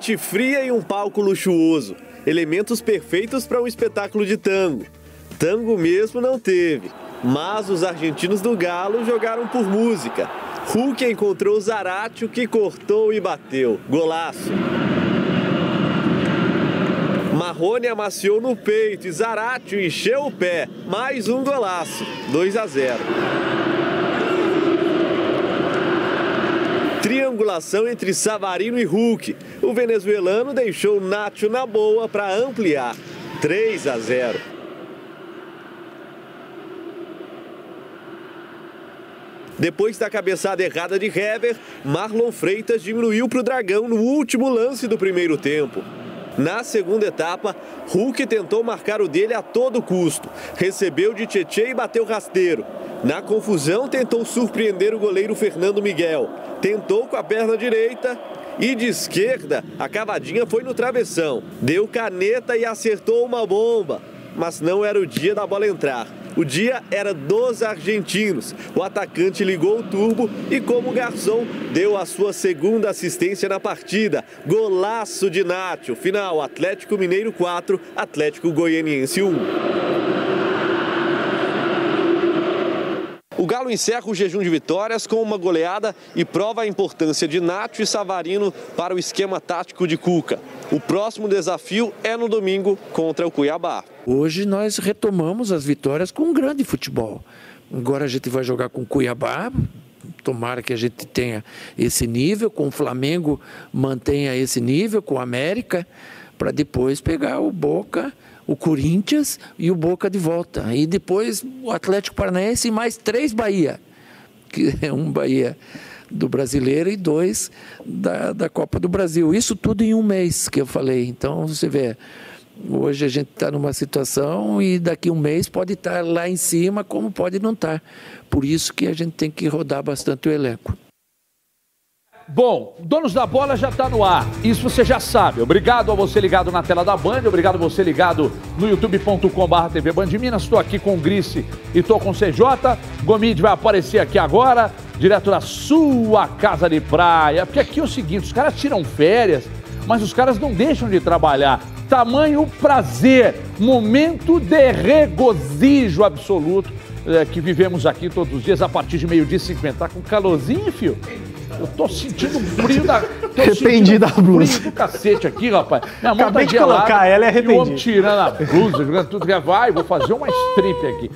Noite fria e um palco luxuoso. Elementos perfeitos para um espetáculo de tango. Tango mesmo não teve, mas os argentinos do Galo jogaram por música. Hulk encontrou Zaratio que cortou e bateu. Golaço. Marrone amaciou no peito e Zaratio encheu o pé. Mais um golaço. 2 a 0. Triangulação entre Savarino e Hulk. O venezuelano deixou Nacho na boa para ampliar. 3 a 0. Depois da cabeçada errada de Hever, Marlon Freitas diminuiu para o Dragão no último lance do primeiro tempo. Na segunda etapa, Hulk tentou marcar o dele a todo custo. Recebeu de Tietê e bateu rasteiro. Na confusão, tentou surpreender o goleiro Fernando Miguel. Tentou com a perna direita e de esquerda, a cavadinha foi no travessão. Deu caneta e acertou uma bomba. Mas não era o dia da bola entrar. O dia era dos argentinos. O atacante ligou o turbo e, como garçom, deu a sua segunda assistência na partida. Golaço de Nacho. Final: Atlético Mineiro 4, Atlético Goianiense 1. O Galo encerra o jejum de vitórias com uma goleada e prova a importância de Nacho e Savarino para o esquema tático de Cuca. O próximo desafio é no domingo contra o Cuiabá. Hoje nós retomamos as vitórias com um grande futebol. Agora a gente vai jogar com o Cuiabá, tomara que a gente tenha esse nível, com o Flamengo mantenha esse nível, com o América, para depois pegar o Boca o Corinthians e o Boca de volta. E depois o Atlético Paranaense e mais três Bahia. Que é um Bahia do brasileiro e dois da, da Copa do Brasil. Isso tudo em um mês que eu falei. Então você vê, hoje a gente está numa situação e daqui um mês pode estar tá lá em cima, como pode não estar. Tá. Por isso que a gente tem que rodar bastante o elenco. Bom, Donos da Bola já está no ar. Isso você já sabe. Obrigado a você ligado na tela da Band. Obrigado a você ligado no youtube.com.br TV Band Minas. Estou aqui com o Grice e estou com o CJ. Gomide vai aparecer aqui agora, direto da sua casa de praia. Porque aqui é o seguinte: os caras tiram férias, mas os caras não deixam de trabalhar. Tamanho prazer, momento de regozijo absoluto é, que vivemos aqui todos os dias a partir de meio-dia e 50. Tá com calorzinho, filho? Eu tô sentindo o frio da. Arrependi da blusa. Frio do cacete aqui, rapaz. Minha mão Acabei tá de colocar ela e arrependi. E o homem tirando a blusa, jogando tudo que vai, vou fazer uma strip aqui.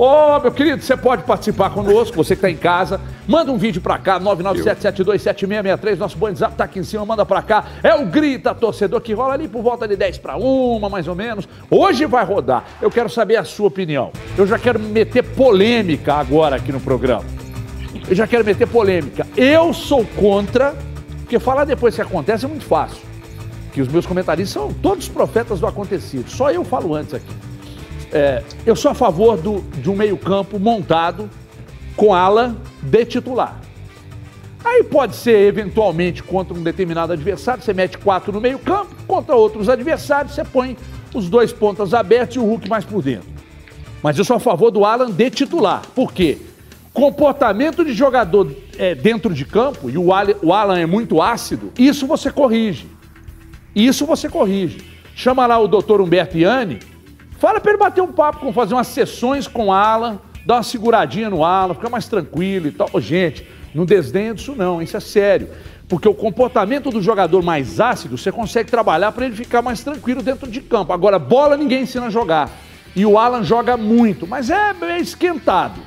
Ô, oh, meu querido, você pode participar conosco, você que está em casa. Manda um vídeo para cá, 997727663. Nosso WhatsApp tá aqui em cima, manda para cá. É o Grita Torcedor que rola ali por volta de 10 para uma, mais ou menos. Hoje vai rodar. Eu quero saber a sua opinião. Eu já quero meter polêmica agora aqui no programa eu já quero meter polêmica. Eu sou contra, porque falar depois que acontece é muito fácil. Que os meus comentaristas são todos profetas do acontecido. Só eu falo antes aqui. É, eu sou a favor do, de um meio-campo montado com ala de titular. Aí pode ser eventualmente contra um determinado adversário, você mete quatro no meio-campo, contra outros adversários, você põe os dois pontas abertos e o Hulk mais por dentro. Mas eu sou a favor do Alan de titular. Por quê? comportamento de jogador é, dentro de campo, e o Alan, o Alan é muito ácido, isso você corrige. Isso você corrige. Chama lá o doutor Humberto Iani, fala para ele bater um papo, com fazer umas sessões com Alan, dar uma seguradinha no Alan, ficar mais tranquilo e tal. Gente, não desdenha disso não, isso é sério. Porque o comportamento do jogador mais ácido, você consegue trabalhar para ele ficar mais tranquilo dentro de campo. Agora, bola ninguém ensina a jogar. E o Alan joga muito, mas é, é esquentado.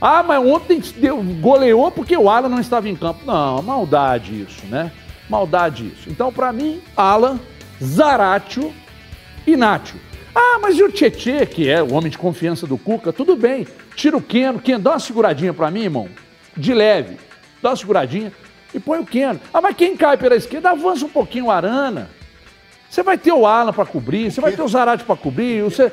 Ah, mas ontem deu, goleou porque o Alan não estava em campo. Não, maldade isso, né? Maldade isso. Então, para mim, Alan, Zaratio e Nacho. Ah, mas e o Tietê, que é o homem de confiança do Cuca? Tudo bem. Tira o Keno. Keno, dá uma seguradinha para mim, irmão. De leve. Dá uma seguradinha e põe o Keno. Ah, mas quem cai pela esquerda, avança um pouquinho o Arana. Você vai ter o Alan para cobrir, você vai ter o Zarate para cobrir, você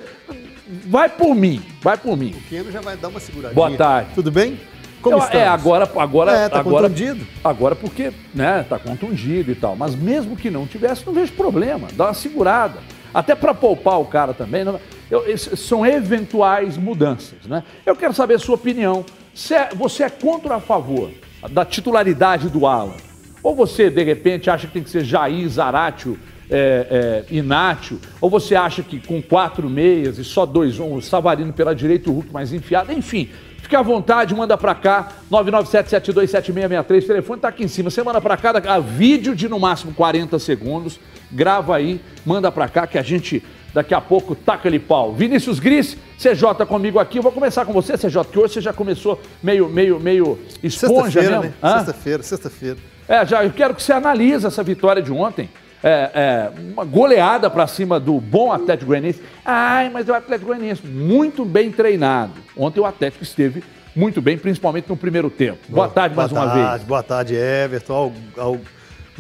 vai por mim, vai por mim. O Keno já vai dar uma seguradinha. Boa tarde. Tudo bem? Como Eu, É, agora, agora, é, tá agora, contundido. Agora porque, né, tá contundido e tal. Mas mesmo que não tivesse, não vejo problema. Dá uma segurada. Até para poupar o cara também. Eu, são eventuais mudanças, né? Eu quero saber a sua opinião. É, você é contra ou a favor da titularidade do Alan? Ou você, de repente, acha que tem que ser Jair, Zaratio, é, é, Inácio? Ou você acha que com quatro meias e só dois, um, o Savarino pela direita e o Hulk mais enfiado? Enfim, fique à vontade, manda pra cá, 997-727663, o telefone tá aqui em cima. Você manda pra cá, a vídeo de no máximo 40 segundos, grava aí, manda pra cá que a gente daqui a pouco taca ele pau. Vinícius Gris, CJ comigo aqui. Eu vou começar com você, CJ, que hoje você já começou meio, meio, meio esponja mesmo. Né? Sexta-feira, sexta-feira. É, já, eu quero que você analise essa vitória de ontem. É, é, uma goleada para cima do bom Atlético Goianiense. Ai, mas o Atlético Goianiense muito bem treinado. Ontem o Atlético esteve muito bem, principalmente no primeiro tempo. Boa, boa tarde boa mais tarde, uma vez. Boa tarde, Everton, ao, ao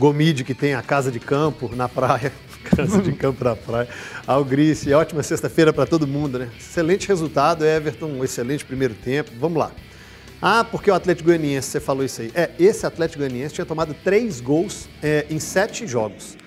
Gomide que tem a casa de campo na praia. Casa de campo na praia. Ao Grice, ótima sexta-feira para todo mundo, né? Excelente resultado, Everton, um excelente primeiro tempo. Vamos lá. Ah, porque o Atlético Goianiense, você falou isso aí. É, esse Atlético Goianiense tinha tomado três gols é, em sete jogos.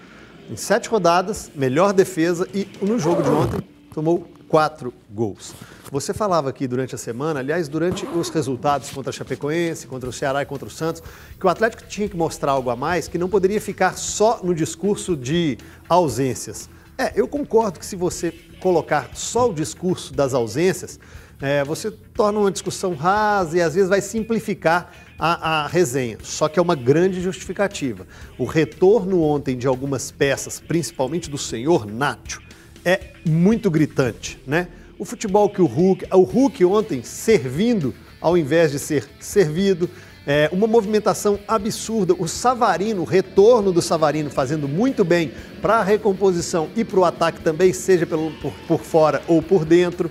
Em sete rodadas, melhor defesa e no jogo de ontem tomou quatro gols. Você falava aqui durante a semana, aliás, durante os resultados contra a Chapecoense, contra o Ceará e contra o Santos, que o Atlético tinha que mostrar algo a mais, que não poderia ficar só no discurso de ausências. É, eu concordo que se você colocar só o discurso das ausências, é, você torna uma discussão rasa e às vezes vai simplificar a, a, resenha. Só que é uma grande justificativa. O retorno ontem de algumas peças, principalmente do senhor Nacho, é muito gritante, né? O futebol que o Hulk, o Hulk ontem servindo ao invés de ser servido, é, uma movimentação absurda. O Savarino, o retorno do Savarino fazendo muito bem para a recomposição e para o ataque também, seja pelo, por, por fora ou por dentro.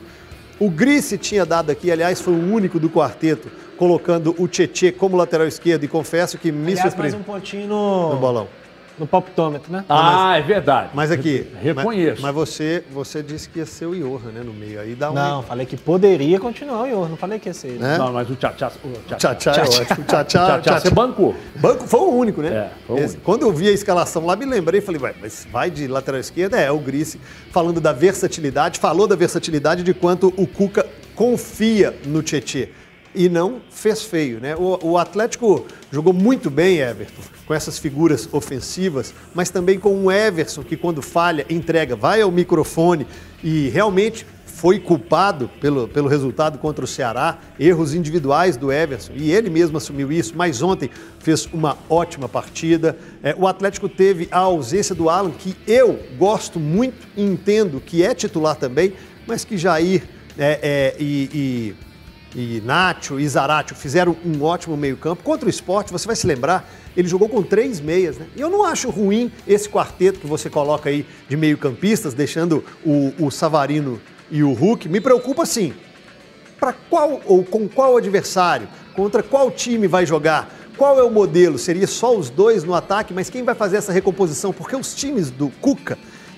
O Grice tinha dado aqui, aliás, foi o único do quarteto, colocando o Tietê como lateral esquerdo e confesso que me aliás, surpreendeu. mais um pontinho no, no bolão. No palpitômetro, né? Ah, mas, é verdade. Mas aqui. Reconheço. Mas, mas, você, você disse que ia ser o Johan, né? No meio. Aí dá um. Não, falei que poderia continuar o Johan. Não falei que ia ser ele. Né? Não, mas o Tchá-Tchá. Tchá-Tchá é ótimo. Tchá-Tchá. Você bancou. Banco foi o único, né? É, foi o único. Quando eu vi a escalação lá, me lembrei falei, vai, mas vai de lateral esquerda? É, o Grice falando da versatilidade, falou da versatilidade de quanto o Cuca confia no Tietê e não fez feio. Né? O, o, Atlético jogou muito bem, Everton, com essas figuras ofensivas, mas também com o Everson, que quando falha, entrega, vai ao microfone e realmente foi culpado pelo, pelo resultado contra o Ceará, erros individuais do Everson, e ele mesmo assumiu isso, mas ontem fez uma ótima partida. É, o Atlético teve a ausência do Alan, que eu gosto muito entendo que é titular também, mas que Jair é, é, e, e e Nacho e Zaratio fizeram um ótimo meio-campo. Contra o esporte, você vai se lembrar, ele jogou com três meias, né? E eu não acho ruim esse quarteto que você coloca aí de meio-campistas, deixando o, o Savarino e o Hulk. Me preocupa sim. Para qual ou com qual adversário? Contra qual time vai jogar? Qual é o modelo? Seria só os dois no ataque, mas quem vai fazer essa recomposição? Porque os times do Cuca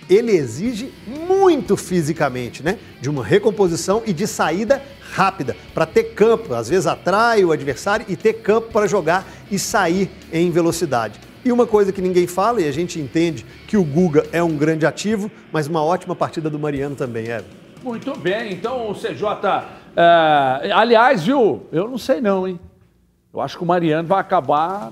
ele exige muito fisicamente, né? De uma recomposição e de saída rápida, para ter campo, às vezes atrai o adversário e ter campo para jogar e sair em velocidade. E uma coisa que ninguém fala, e a gente entende que o Guga é um grande ativo, mas uma ótima partida do Mariano também, é. Muito bem, então o CJ. É, aliás, viu? Eu não sei não, hein? Eu acho que o Mariano vai acabar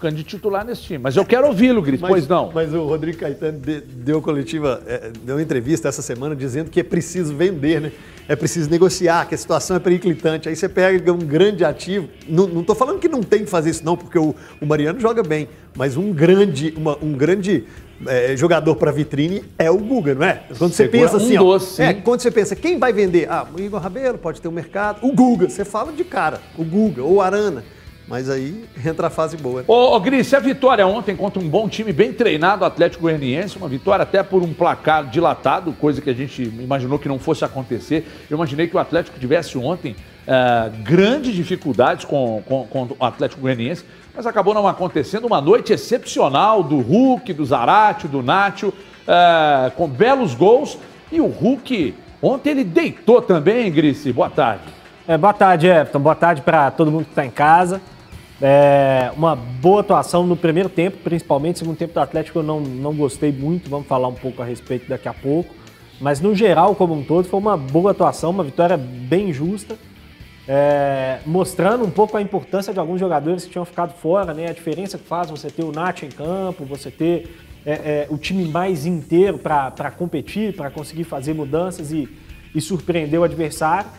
ficando de titular nesse time. Mas eu quero ouvi-lo, Gris, pois não. Mas o Rodrigo Caetano deu coletiva, é, deu uma entrevista essa semana dizendo que é preciso vender, né? É preciso negociar, que a situação é periclitante. Aí você pega um grande ativo. Não estou falando que não tem que fazer isso, não, porque o, o Mariano joga bem. Mas um grande, uma, um grande é, jogador para vitrine é o Guga, não é? Quando você Segura pensa assim, um ó, doce, é, quando você pensa quem vai vender? Ah, o Igor Rabelo pode ter um mercado, o Guga, você fala de cara, o Guga ou o Arana. Mas aí entra a fase boa. Ô, ô Gris, a vitória ontem contra um bom time bem treinado, Atlético Goianiense, uma vitória até por um placar dilatado, coisa que a gente imaginou que não fosse acontecer. Eu imaginei que o Atlético tivesse ontem uh, grandes dificuldades com, com, com, o Atlético Goianiense, mas acabou não acontecendo. Uma noite excepcional do Hulk, do Zarate, do Nacho, uh, com belos gols. E o Hulk, ontem ele deitou também, Gris. Boa tarde. É, boa tarde, Everton. Boa tarde para todo mundo que está em casa. É, uma boa atuação no primeiro tempo, principalmente. No segundo tempo do Atlético eu não, não gostei muito, vamos falar um pouco a respeito daqui a pouco. Mas no geral, como um todo, foi uma boa atuação, uma vitória bem justa. é, mostrando um pouco a importância de alguns jogadores que tinham ficado fora, né? A diferença que faz você ter o Nath em campo, você ter é, é, o time mais inteiro para competir, para conseguir fazer mudanças e, e surpreender o adversário.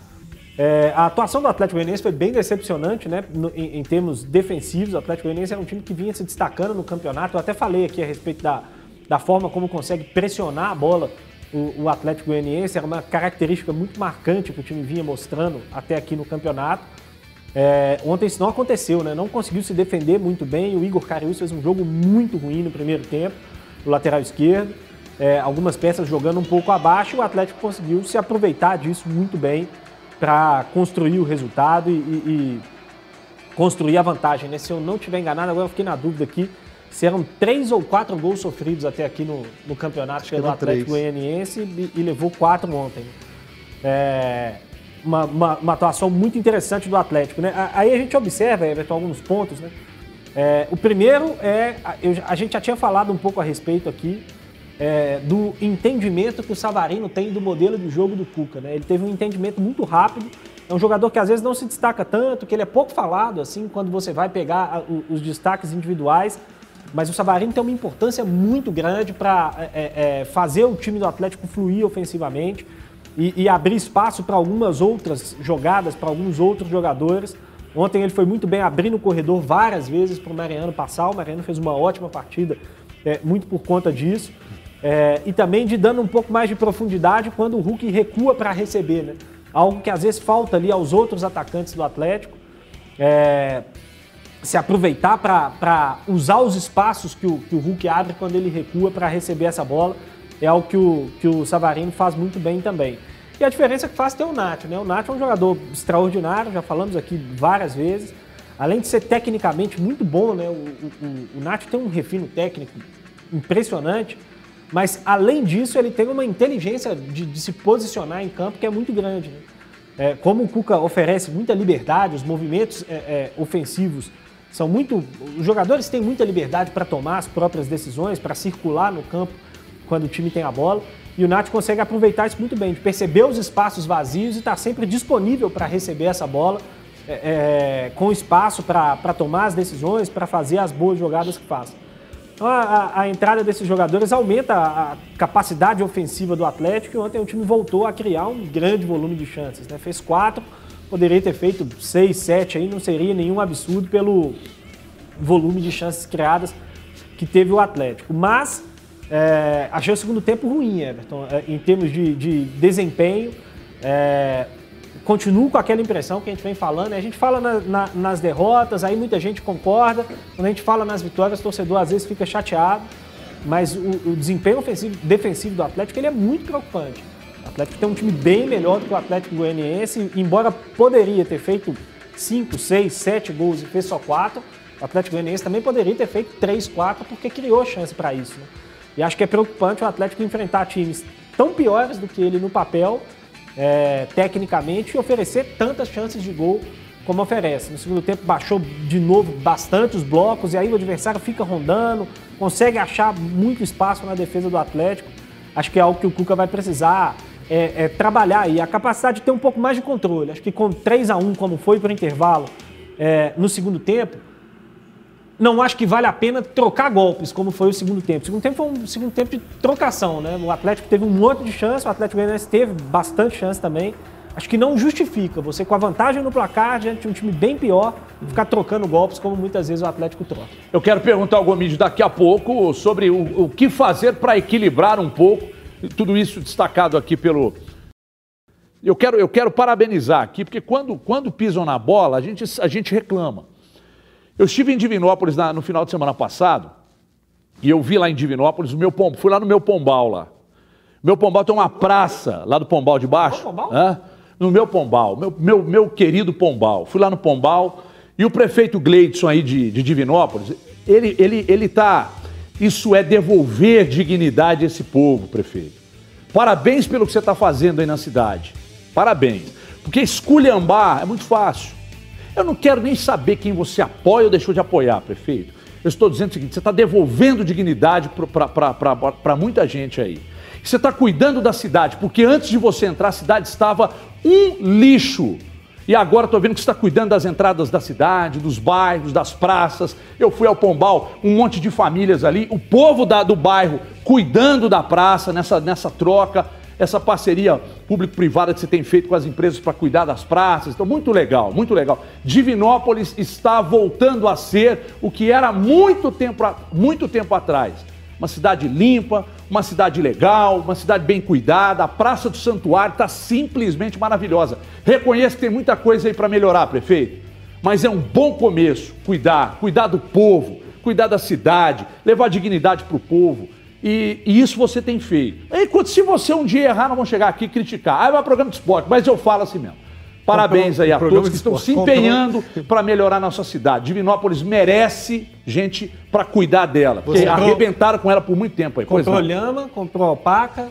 É, a atuação do Atlético Goianiense foi bem decepcionante, né? No, em, em, termos defensivos. O Atlético Goianiense era um time que vinha se destacando no campeonato. Eu até falei aqui a respeito da, da forma como consegue pressionar a bola o, o Atlético Goianiense. Era uma característica muito marcante que o time vinha mostrando até aqui no campeonato. É, ontem isso não aconteceu, né? Não conseguiu se defender muito bem. O Igor Carius fez um jogo muito ruim no primeiro tempo, no lateral esquerdo. É, algumas peças jogando um pouco abaixo. O Atlético conseguiu se aproveitar disso muito bem para construir o resultado e, e, e, construir a vantagem. Né? Se eu não estiver enganado, agora eu fiquei na dúvida aqui se eram três ou quatro gols sofridos até aqui no, no campeonato pelo Atlético Goianiense e, e, levou quatro ontem. É, uma, uma, uma, atuação muito interessante do Atlético. Né? Aí a gente observa, Everton, alguns pontos. Né? É, o primeiro é, eu, a gente já tinha falado um pouco a respeito aqui, é, do entendimento que o Savarino tem do modelo de jogo do Cuca. Né? Ele teve um entendimento muito rápido. É um jogador que às vezes não se destaca tanto, que ele é pouco falado, assim, quando você vai pegar os destaques individuais. Mas o Savarino tem uma importância muito grande para é, é, é, fazer o time do Atlético fluir ofensivamente e, e abrir espaço para algumas outras jogadas, para alguns outros jogadores. Ontem ele foi muito bem abrindo o corredor várias vezes para o Mariano passar. O Mariano fez uma ótima partida, é, muito por conta disso. É, e também de dando um pouco mais de profundidade quando o Hulk recua para receber, né? Algo que às vezes falta ali aos outros atacantes do Atlético. É, se aproveitar para usar os espaços que o, que o Hulk abre quando ele recua para receber essa bola. É algo que o, que o Savarino faz muito bem também. E a diferença que faz ter o Nath, né? O Nath é um jogador extraordinário, já falamos aqui várias vezes. Além de ser tecnicamente muito bom, né? O, o, o Nath tem um refino técnico impressionante. Mas, além disso, ele tem uma inteligência de, de se posicionar em campo que é muito grande. Né? É, como o Cuca oferece muita liberdade, os movimentos é, é, ofensivos são muito. Os jogadores têm muita liberdade para tomar as próprias decisões, para circular no campo quando o time tem a bola. E o Nath consegue aproveitar isso muito bem, de perceber os espaços vazios e estar tá sempre disponível para receber essa bola, é, é, com espaço para tomar as decisões, para fazer as boas jogadas que faz. Então a, a, entrada desses jogadores aumenta a, capacidade ofensiva do Atlético e ontem o time voltou a criar um grande volume de chances. Né? Fez quatro, poderia ter feito seis, sete aí, não seria nenhum absurdo pelo volume de chances criadas que teve o Atlético. Mas é, achei o segundo tempo ruim, Everton, é, em termos de, de desempenho. É, continuo com aquela impressão que a gente vem falando. Né? A gente fala na, na, nas derrotas, aí muita gente concorda. Quando a gente fala nas vitórias, o torcedor às vezes fica chateado. Mas o, o desempenho ofensivo, defensivo do Atlético ele é muito preocupante. O Atlético tem um time bem melhor do que o Atlético Goianiense, embora poderia ter feito 5, 6, 7 gols e fez só 4. O Atlético Goianiense também poderia ter feito 3, 4 porque criou chance para isso. Né? E acho que é preocupante o Atlético enfrentar times tão piores do que ele no papel é, tecnicamente e oferecer tantas chances de gol como oferece. No segundo tempo baixou de novo bastante os blocos e aí o adversário fica rondando, consegue achar muito espaço na defesa do Atlético. Acho que é algo que o Cuca vai precisar é, é, trabalhar aí. A capacidade de ter um pouco mais de controle. Acho que com 3 a 1 como foi para o intervalo é, no segundo tempo, não acho que vale a pena trocar golpes, como foi o segundo tempo. O segundo tempo foi um segundo tempo de trocação, né? O Atlético teve um monte de chance, o Atlético Goianiense teve bastante chance também. Acho que não justifica você, com a vantagem no placar, diante de um time bem pior, ficar trocando golpes, como muitas vezes o Atlético troca. Eu quero perguntar ao Gomide daqui a pouco sobre o, o que fazer para equilibrar um pouco tudo isso destacado aqui pelo, eu quero, eu quero parabenizar aqui, porque quando, quando pisam na bola, a gente, a gente reclama. Eu estive em Divinópolis na, no final de semana passado e eu vi lá em Divinópolis o meu pombal, fui lá no meu pombal lá. Meu pombal tem uma praça lá do pombal de baixo. Pombal? No meu pombal, meu, meu, meu querido pombal. Fui lá no pombal e o prefeito Gleidson aí de, de Divinópolis, ele, ele, ele tá. Isso é devolver dignidade a esse povo, prefeito. Parabéns pelo que você está fazendo aí na cidade. Parabéns. Porque esculhambar é muito fácil. Eu não quero nem saber quem você apoia ou deixou de apoiar, prefeito. Eu estou dizendo o seguinte: você está devolvendo dignidade para muita gente aí. Você está cuidando da cidade, porque antes de você entrar, a cidade estava um lixo. E agora estou vendo que você está cuidando das entradas da cidade, dos bairros, das praças. Eu fui ao Pombal, um monte de famílias ali, o povo da, do bairro cuidando da praça nessa, nessa troca, essa parceria público-privada que você tem feito com as empresas para cuidar das praças. Então, muito legal, muito legal. Divinópolis está voltando a ser o que era muito tempo, muito tempo atrás. Uma cidade limpa, uma cidade legal, uma cidade bem cuidada. A Praça do Santuário está simplesmente maravilhosa. Reconheço que tem muita coisa aí para melhorar, prefeito, mas é um bom começo cuidar, cuidar do povo, cuidar da cidade, levar dignidade para o povo. E, e, isso você tem feito. Enquanto se você um dia errar, não vão chegar aqui e criticar. Ah, é um programa de esporte, mas eu falo assim mesmo. Parabéns aí a todos que estão se empenhando para melhorar a nossa cidade. Divinópolis merece gente para cuidar dela, porque comprou, arrebentaram com ela por muito tempo aí. Comprou lhama, comprou alpaca,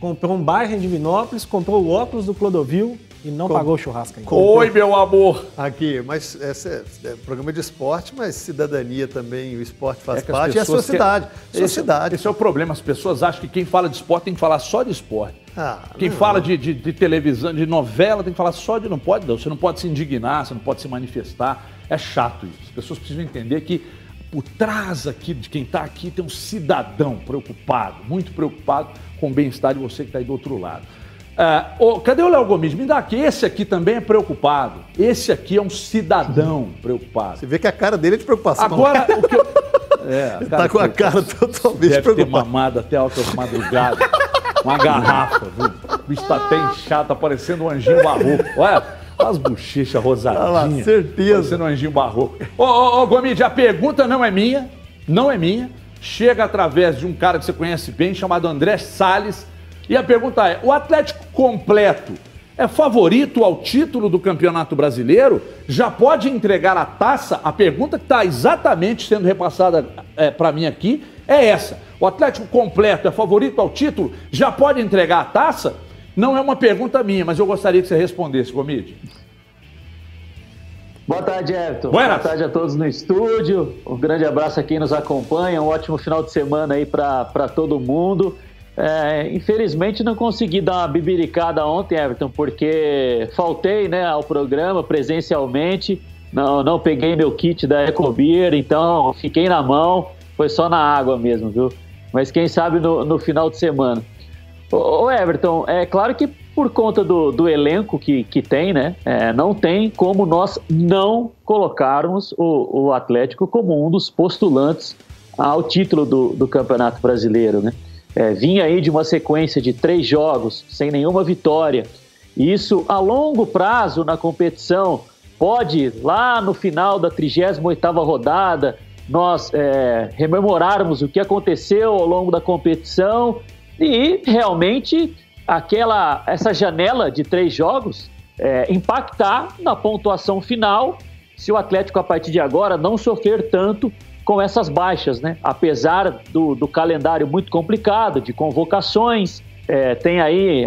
comprou um bairro em Divinópolis, comprou o óculos do Clodovil, e não Com... pagou o churrasco ainda. Oi, meu amor! Aqui, mas esse é, é, programa de esporte, mas cidadania também, o esporte faz é parte, e a sua cidade. Sua esse, cidade. Esse é o problema, as pessoas acham que quem fala de esporte tem que falar só de esporte. Ah, quem não. fala de, de, de, televisão, de novela, tem que falar só de. Não pode, não. Você não pode se indignar, você não pode se manifestar. É chato isso. As pessoas precisam entender que por trás aqui de quem está aqui tem um cidadão preocupado, muito preocupado com o bem-estar de você que está aí do outro lado. É, oh, cadê o Léo Gomes? Me dá aqui. Esse aqui também é preocupado. Esse aqui é um cidadão preocupado. Você vê que a cara dele é de preocupação. Agora, o que eu... É, tá com a cara totalmente Deve preocupada. ter mamado até altas madrugadas. Uma garrafa, viu? O bicho tá até inchado, tá parecendo um anjinho barroco. Olha, as bochechas rosadinhas. Ah lá, certeza. Parecendo um anjinho barroco. Ô, ô, ô, Gomide, a pergunta não é minha, não é minha. Chega através de um cara que você conhece bem, chamado André Salles e a pergunta é: o Atlético completo é favorito ao título do Campeonato Brasileiro? Já pode entregar a taça? A pergunta que está exatamente sendo repassada é, para mim aqui é essa: o Atlético completo é favorito ao título? Já pode entregar a taça? Não é uma pergunta minha, mas eu gostaria que você respondesse, Gomide. Boa tarde, Everton. Buenas. Boa tarde a todos no estúdio. Um grande abraço a quem nos acompanha. Um ótimo final de semana aí para todo mundo. É, infelizmente não consegui dar uma bibiricada ontem, Everton, porque faltei né, ao programa presencialmente, não, não peguei meu kit da Ecobeer, então fiquei na mão, foi só na água mesmo, viu? Mas quem sabe no, no final de semana. Ô, Everton, é claro que por conta do, do elenco que, que tem, né? É, não tem como nós não colocarmos o, o Atlético como um dos postulantes ao título do, do Campeonato Brasileiro, né? É, vinha aí de uma sequência de três jogos sem nenhuma vitória. Isso a longo prazo na competição pode, lá no final da 38ª rodada, nós é, rememorarmos o que aconteceu ao longo da competição e realmente aquela essa janela de três jogos é, impactar na pontuação final se o Atlético a partir de agora não sofrer tanto com essas baixas, né? Apesar do, do calendário muito complicado de convocações, é, tem aí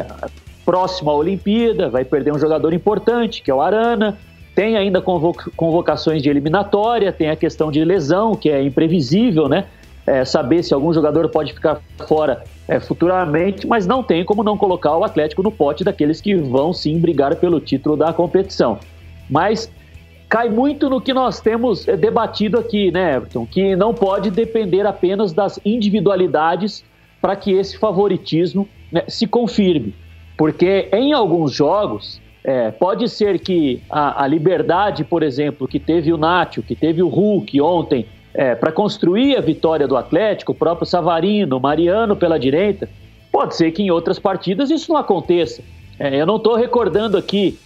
próxima à Olimpíada, vai perder um jogador importante, que é o Arana, tem ainda convocações de eliminatória, tem a questão de lesão, que é imprevisível, né? É, saber se algum jogador pode ficar fora é, futuramente, mas não tem como não colocar o Atlético no pote daqueles que vão sim brigar pelo título da competição. Mas cai muito no que nós temos eh, debatido aqui, né, Everton? Que não pode depender apenas das individualidades para que esse favoritismo né, se confirme. Porque em alguns jogos, é, pode ser que a, a, liberdade, por exemplo, que teve o Nátio, que teve o Hulk ontem, é, para construir a vitória do Atlético, o próprio Savarino, Mariano pela direita, pode ser que em outras partidas isso não aconteça. É, eu não estou recordando aqui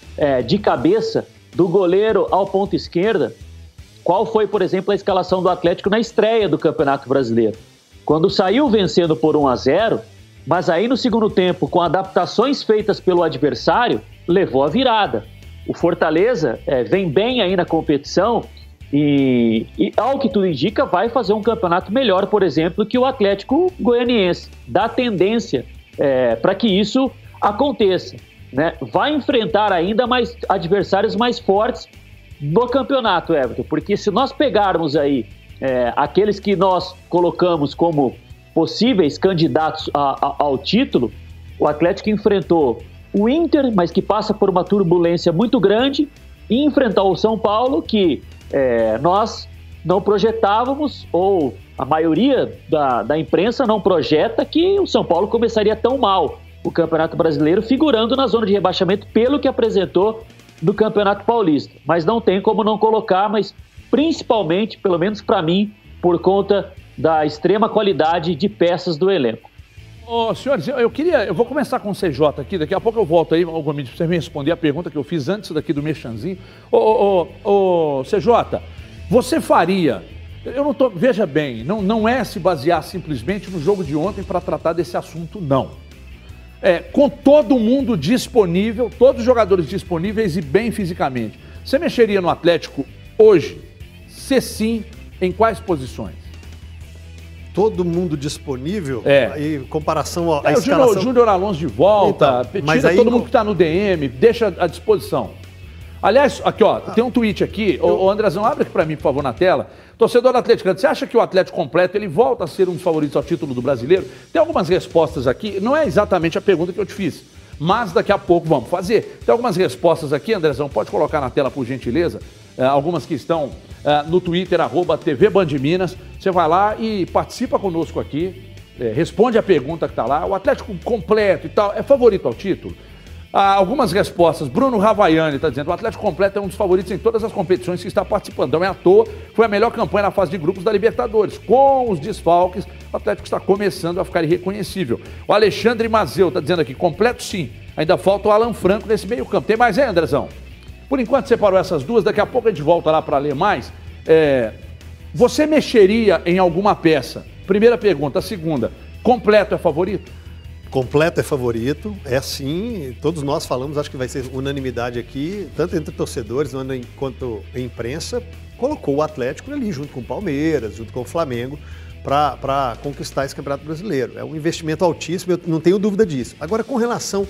de cabeça do goleiro ao ponto esquerda, qual foi, por exemplo, a escalação do Atlético na estreia do Campeonato Brasileiro? Quando saiu vencendo por 1 a 0, mas aí no segundo tempo, com adaptações feitas pelo adversário, levou a virada. O Fortaleza é, vem bem aí na competição e, e, ao que tudo indica, vai fazer um campeonato melhor, por exemplo, que o Atlético Goianiense. Dá tendência é, para que isso aconteça né, vai enfrentar ainda mais adversários mais fortes no campeonato, Everton. Porque se nós pegarmos aí é, aqueles que nós colocamos como possíveis candidatos a, a, ao título, o Atlético enfrentou o Inter, mas que passa por uma turbulência muito grande, e enfrentar o São Paulo, que é, nós não projetávamos, ou a maioria da, da imprensa não projeta, que o São Paulo começaria tão mal o Campeonato Brasileiro, figurando na zona de rebaixamento pelo que apresentou no Campeonato Paulista. Mas não tem como não colocar, mas principalmente, pelo menos para mim, por conta da extrema qualidade de peças do elenco. Ô, senhores, eu queria. Eu vou começar com o CJ aqui, daqui a pouco eu volto aí, Gomes, para você me responder a pergunta que eu fiz antes daqui do Mechanzinho. Ô, ô, ô, ô, CJ, você faria. Eu não tô. Veja bem, não, não é se basear simplesmente no jogo de ontem para tratar desse assunto, não. É, com todo mundo disponível, todos os jogadores disponíveis e bem fisicamente. Você mexeria no Atlético hoje? Se sim, em quais posições? todo mundo disponível é. em comparação à é, escalação... O Júnior Alonso de volta, então, mas tira aí todo mundo que está no DM, deixa à disposição. Aliás, aqui ó, tem um tweet aqui, eu... o Andrezão, abre aqui para mim, por favor, na tela. Torcedor Atlético, você acha que o Atlético completo ele volta a ser um dos favoritos ao título do brasileiro? Tem algumas respostas aqui, não é exatamente a pergunta que eu te fiz, mas daqui a pouco vamos fazer. Tem algumas respostas aqui, Andrezão, pode colocar na tela por gentileza, é, algumas que estão é, no Twitter, arroba TV Band Minas. Você vai lá e participa conosco aqui, é, responde a pergunta que está lá. O Atlético completo e tal, é favorito ao título? Ah, algumas respostas. Bruno Ravaiani está dizendo: o Atlético completo é um dos favoritos em todas as competições que está participando. Não é à toa, foi a melhor campanha na fase de grupos da Libertadores. Com os desfalques, o Atlético está começando a ficar irreconhecível. O Alexandre Mazeu está dizendo aqui: completo sim. Ainda falta o Alan Franco nesse meio-campo. Tem mais aí, Andrezão? Por enquanto separou essas duas, daqui a pouco a gente volta lá para ler mais. É, você mexeria em alguma peça? Primeira pergunta. A segunda, completo é favorito? Completo é favorito, é sim. Todos nós falamos, acho que vai ser unanimidade aqui, tanto entre torcedores quanto imprensa. Colocou o Atlético ali junto com o Palmeiras, junto com o Flamengo, para conquistar esse Campeonato Brasileiro. É um investimento altíssimo, eu não tenho dúvida disso. Agora, com relação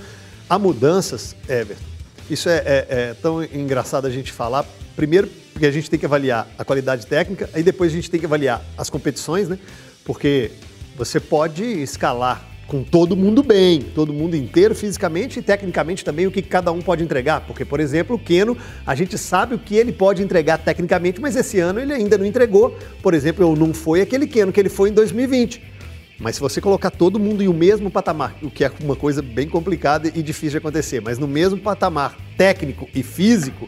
a mudanças, Everton, isso é, é, é, tão engraçado a gente falar. Primeiro, porque a gente tem que avaliar a qualidade técnica, aí depois a gente tem que avaliar as competições, né? Porque você pode escalar com todo mundo bem, todo mundo inteiro fisicamente e tecnicamente também o que cada um pode entregar. Porque, por exemplo, o Keno, a gente sabe o que ele pode entregar tecnicamente, mas esse ano ele ainda não entregou. Por exemplo, não foi aquele Keno que ele foi em 2020. Mas se você colocar todo mundo em o mesmo patamar, o que é uma coisa bem complicada e difícil de acontecer, mas no mesmo patamar técnico e físico,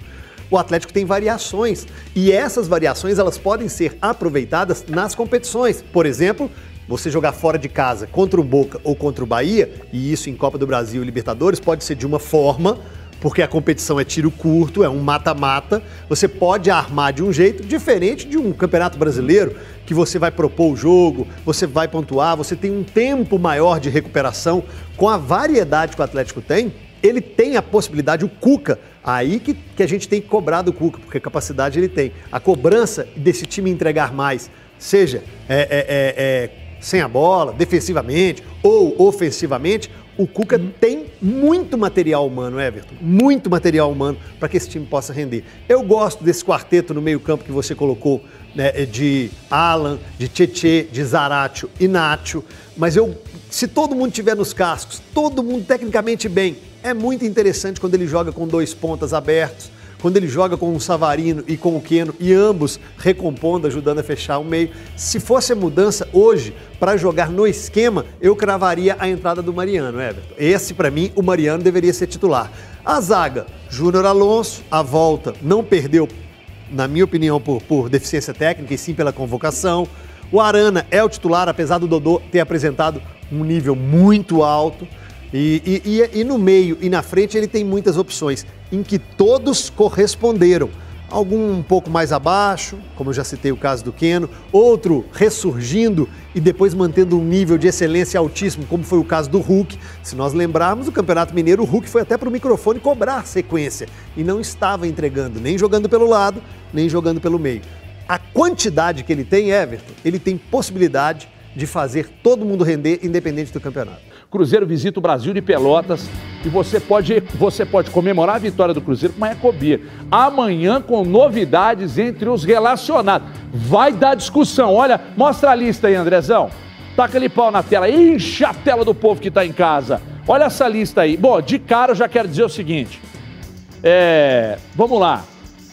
o Atlético tem variações e essas variações elas podem ser aproveitadas nas competições. Por exemplo, você jogar fora de casa contra o Boca ou contra o Bahia, e isso em Copa do Brasil e Libertadores pode ser de uma forma, porque a competição é tiro curto, é um mata-mata. Você pode armar de um jeito diferente de um campeonato brasileiro, que você vai propor o jogo, você vai pontuar, você tem um tempo maior de recuperação. Com a variedade que o Atlético tem, ele tem a possibilidade, o Cuca, aí que, que a gente tem que cobrar do Cuca, porque capacidade ele tem. A cobrança desse time entregar mais, seja é, é, é, é sem a bola, defensivamente ou ofensivamente, o Cuca uhum. tem muito material humano, Everton, muito material humano para que esse time possa render. Eu gosto desse quarteto no meio-campo que você colocou, né, de Alan, de Tietê, de Zaratio e Nacho, mas eu, se todo mundo tiver nos cascos, todo mundo tecnicamente bem, é muito interessante quando ele joga com dois pontas abertos, quando ele joga com o Savarino e com o Queno e ambos recompondo, ajudando a fechar o meio. Se fosse a mudança hoje para jogar no esquema, eu cravaria a entrada do Mariano, Everton. Esse, para mim, o Mariano deveria ser titular. A zaga, Júnior Alonso, a volta, não perdeu, na minha opinião, por, por deficiência técnica e sim pela convocação. O Arana é o titular, apesar do Dodô ter apresentado um nível muito alto. E, e, e, no meio e na frente ele tem muitas opções, em que todos corresponderam. Algum um pouco mais abaixo, como eu já citei o caso do Keno, outro ressurgindo e depois mantendo um nível de excelência altíssimo, como foi o caso do Hulk. Se nós lembrarmos, o Campeonato Mineiro, o Hulk foi até para o microfone cobrar sequência e não estava entregando, nem jogando pelo lado, nem jogando pelo meio. A quantidade que ele tem, Everton, ele tem possibilidade de fazer todo mundo render, independente do campeonato. Cruzeiro visita o Brasil de Pelotas e você pode, você pode comemorar a vitória do Cruzeiro com uma. Amanhã com novidades entre os relacionados. Vai dar discussão. Olha, mostra a lista aí, Andrezão. Taca ali pau na tela. Enche a tela do povo que está em casa. Olha essa lista aí. Bom, de cara eu já quero dizer o seguinte. É, vamos lá.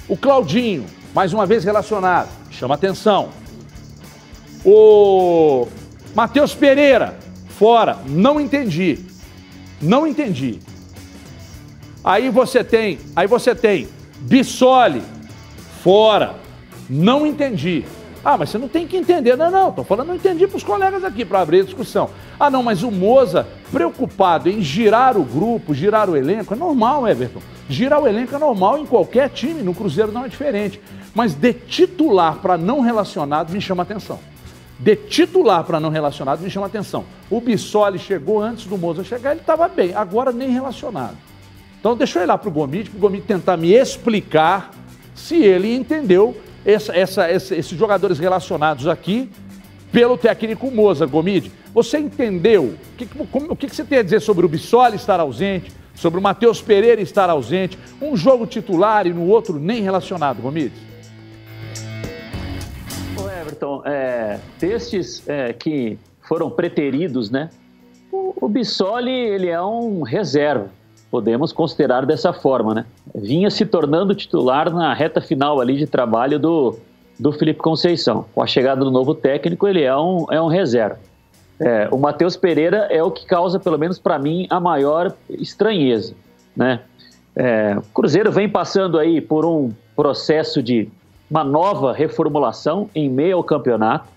O Claudinho, mais uma vez relacionado, chama atenção. O Matheus Pereira, fora, não entendi. Não entendi. Aí você tem, aí você tem Bissoli, fora, não entendi. Ah, mas você não tem que entender. Não, não, estou falando, não entendi para os colegas aqui, para abrir a discussão. Ah, não, mas o Moza, preocupado em girar o grupo, girar o elenco, é normal, Everton. Girar o elenco é normal em qualquer time, no Cruzeiro não é diferente. Mas de titular para não relacionado me chama atenção. De titular para não relacionado me chama atenção. O Bissoli chegou antes do Moza chegar, ele estava bem, agora nem relacionado. Então eu ir lá para o Gomide, para o Gomide tentar me explicar se ele entendeu essa, essa, esses jogadores relacionados aqui pelo técnico Moza, Gomide. Você entendeu? O que, como, o que você tem a dizer sobre o Bissoli estar ausente, sobre o Matheus Pereira estar ausente, um jogo titular e no outro nem relacionado, Gomide? Everton, é, destes é, que foram preteridos, né? O, o Bissoli, ele é um reserva, podemos considerar dessa forma, né? Vinha se tornando titular na reta final ali de trabalho do, do Felipe Conceição. Com a chegada do novo técnico, ele é um, é um reserva. É, o Matheus Pereira é o que causa, pelo menos para mim, a maior estranheza. Né? É, o Cruzeiro vem passando aí por um processo de uma nova reformulação em meio ao campeonato.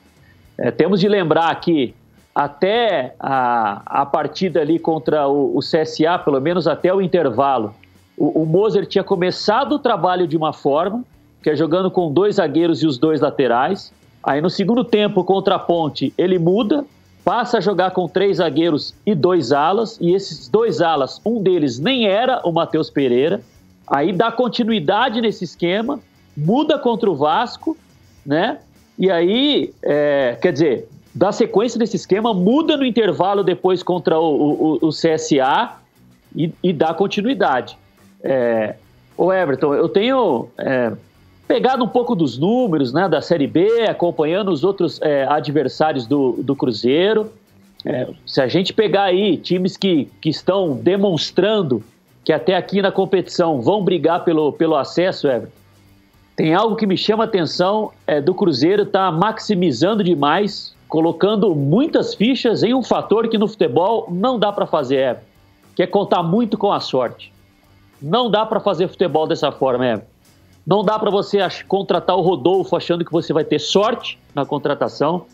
É, temos de lembrar que até a, a partida ali contra o, o CSA, pelo menos até o intervalo, o, o Moser tinha começado o trabalho de uma forma, que é jogando com dois zagueiros e os dois laterais. Aí no segundo tempo, contra a Ponte, ele muda, passa a jogar com três zagueiros e dois alas, e esses dois alas, um deles nem era o Matheus Pereira. Aí dá continuidade nesse esquema, muda contra o Vasco, né? E aí, é, quer dizer, dá sequência nesse esquema, muda no intervalo depois contra o, o, o CSA e, e, dá continuidade. É, o Everton, eu tenho é, pegado um pouco dos números né, da Série B, acompanhando os outros é, adversários do, do Cruzeiro. É, se a gente pegar aí times que, que estão demonstrando que até aqui na competição vão brigar pelo, pelo acesso, Everton, tem algo que me chama a atenção é do Cruzeiro tá maximizando demais, colocando muitas fichas em um fator que no futebol não dá para fazer, Everton, que é contar muito com a sorte. Não dá para fazer futebol dessa forma, Everton. Não dá para você contratar o Rodolfo achando que você vai ter sorte na contratação.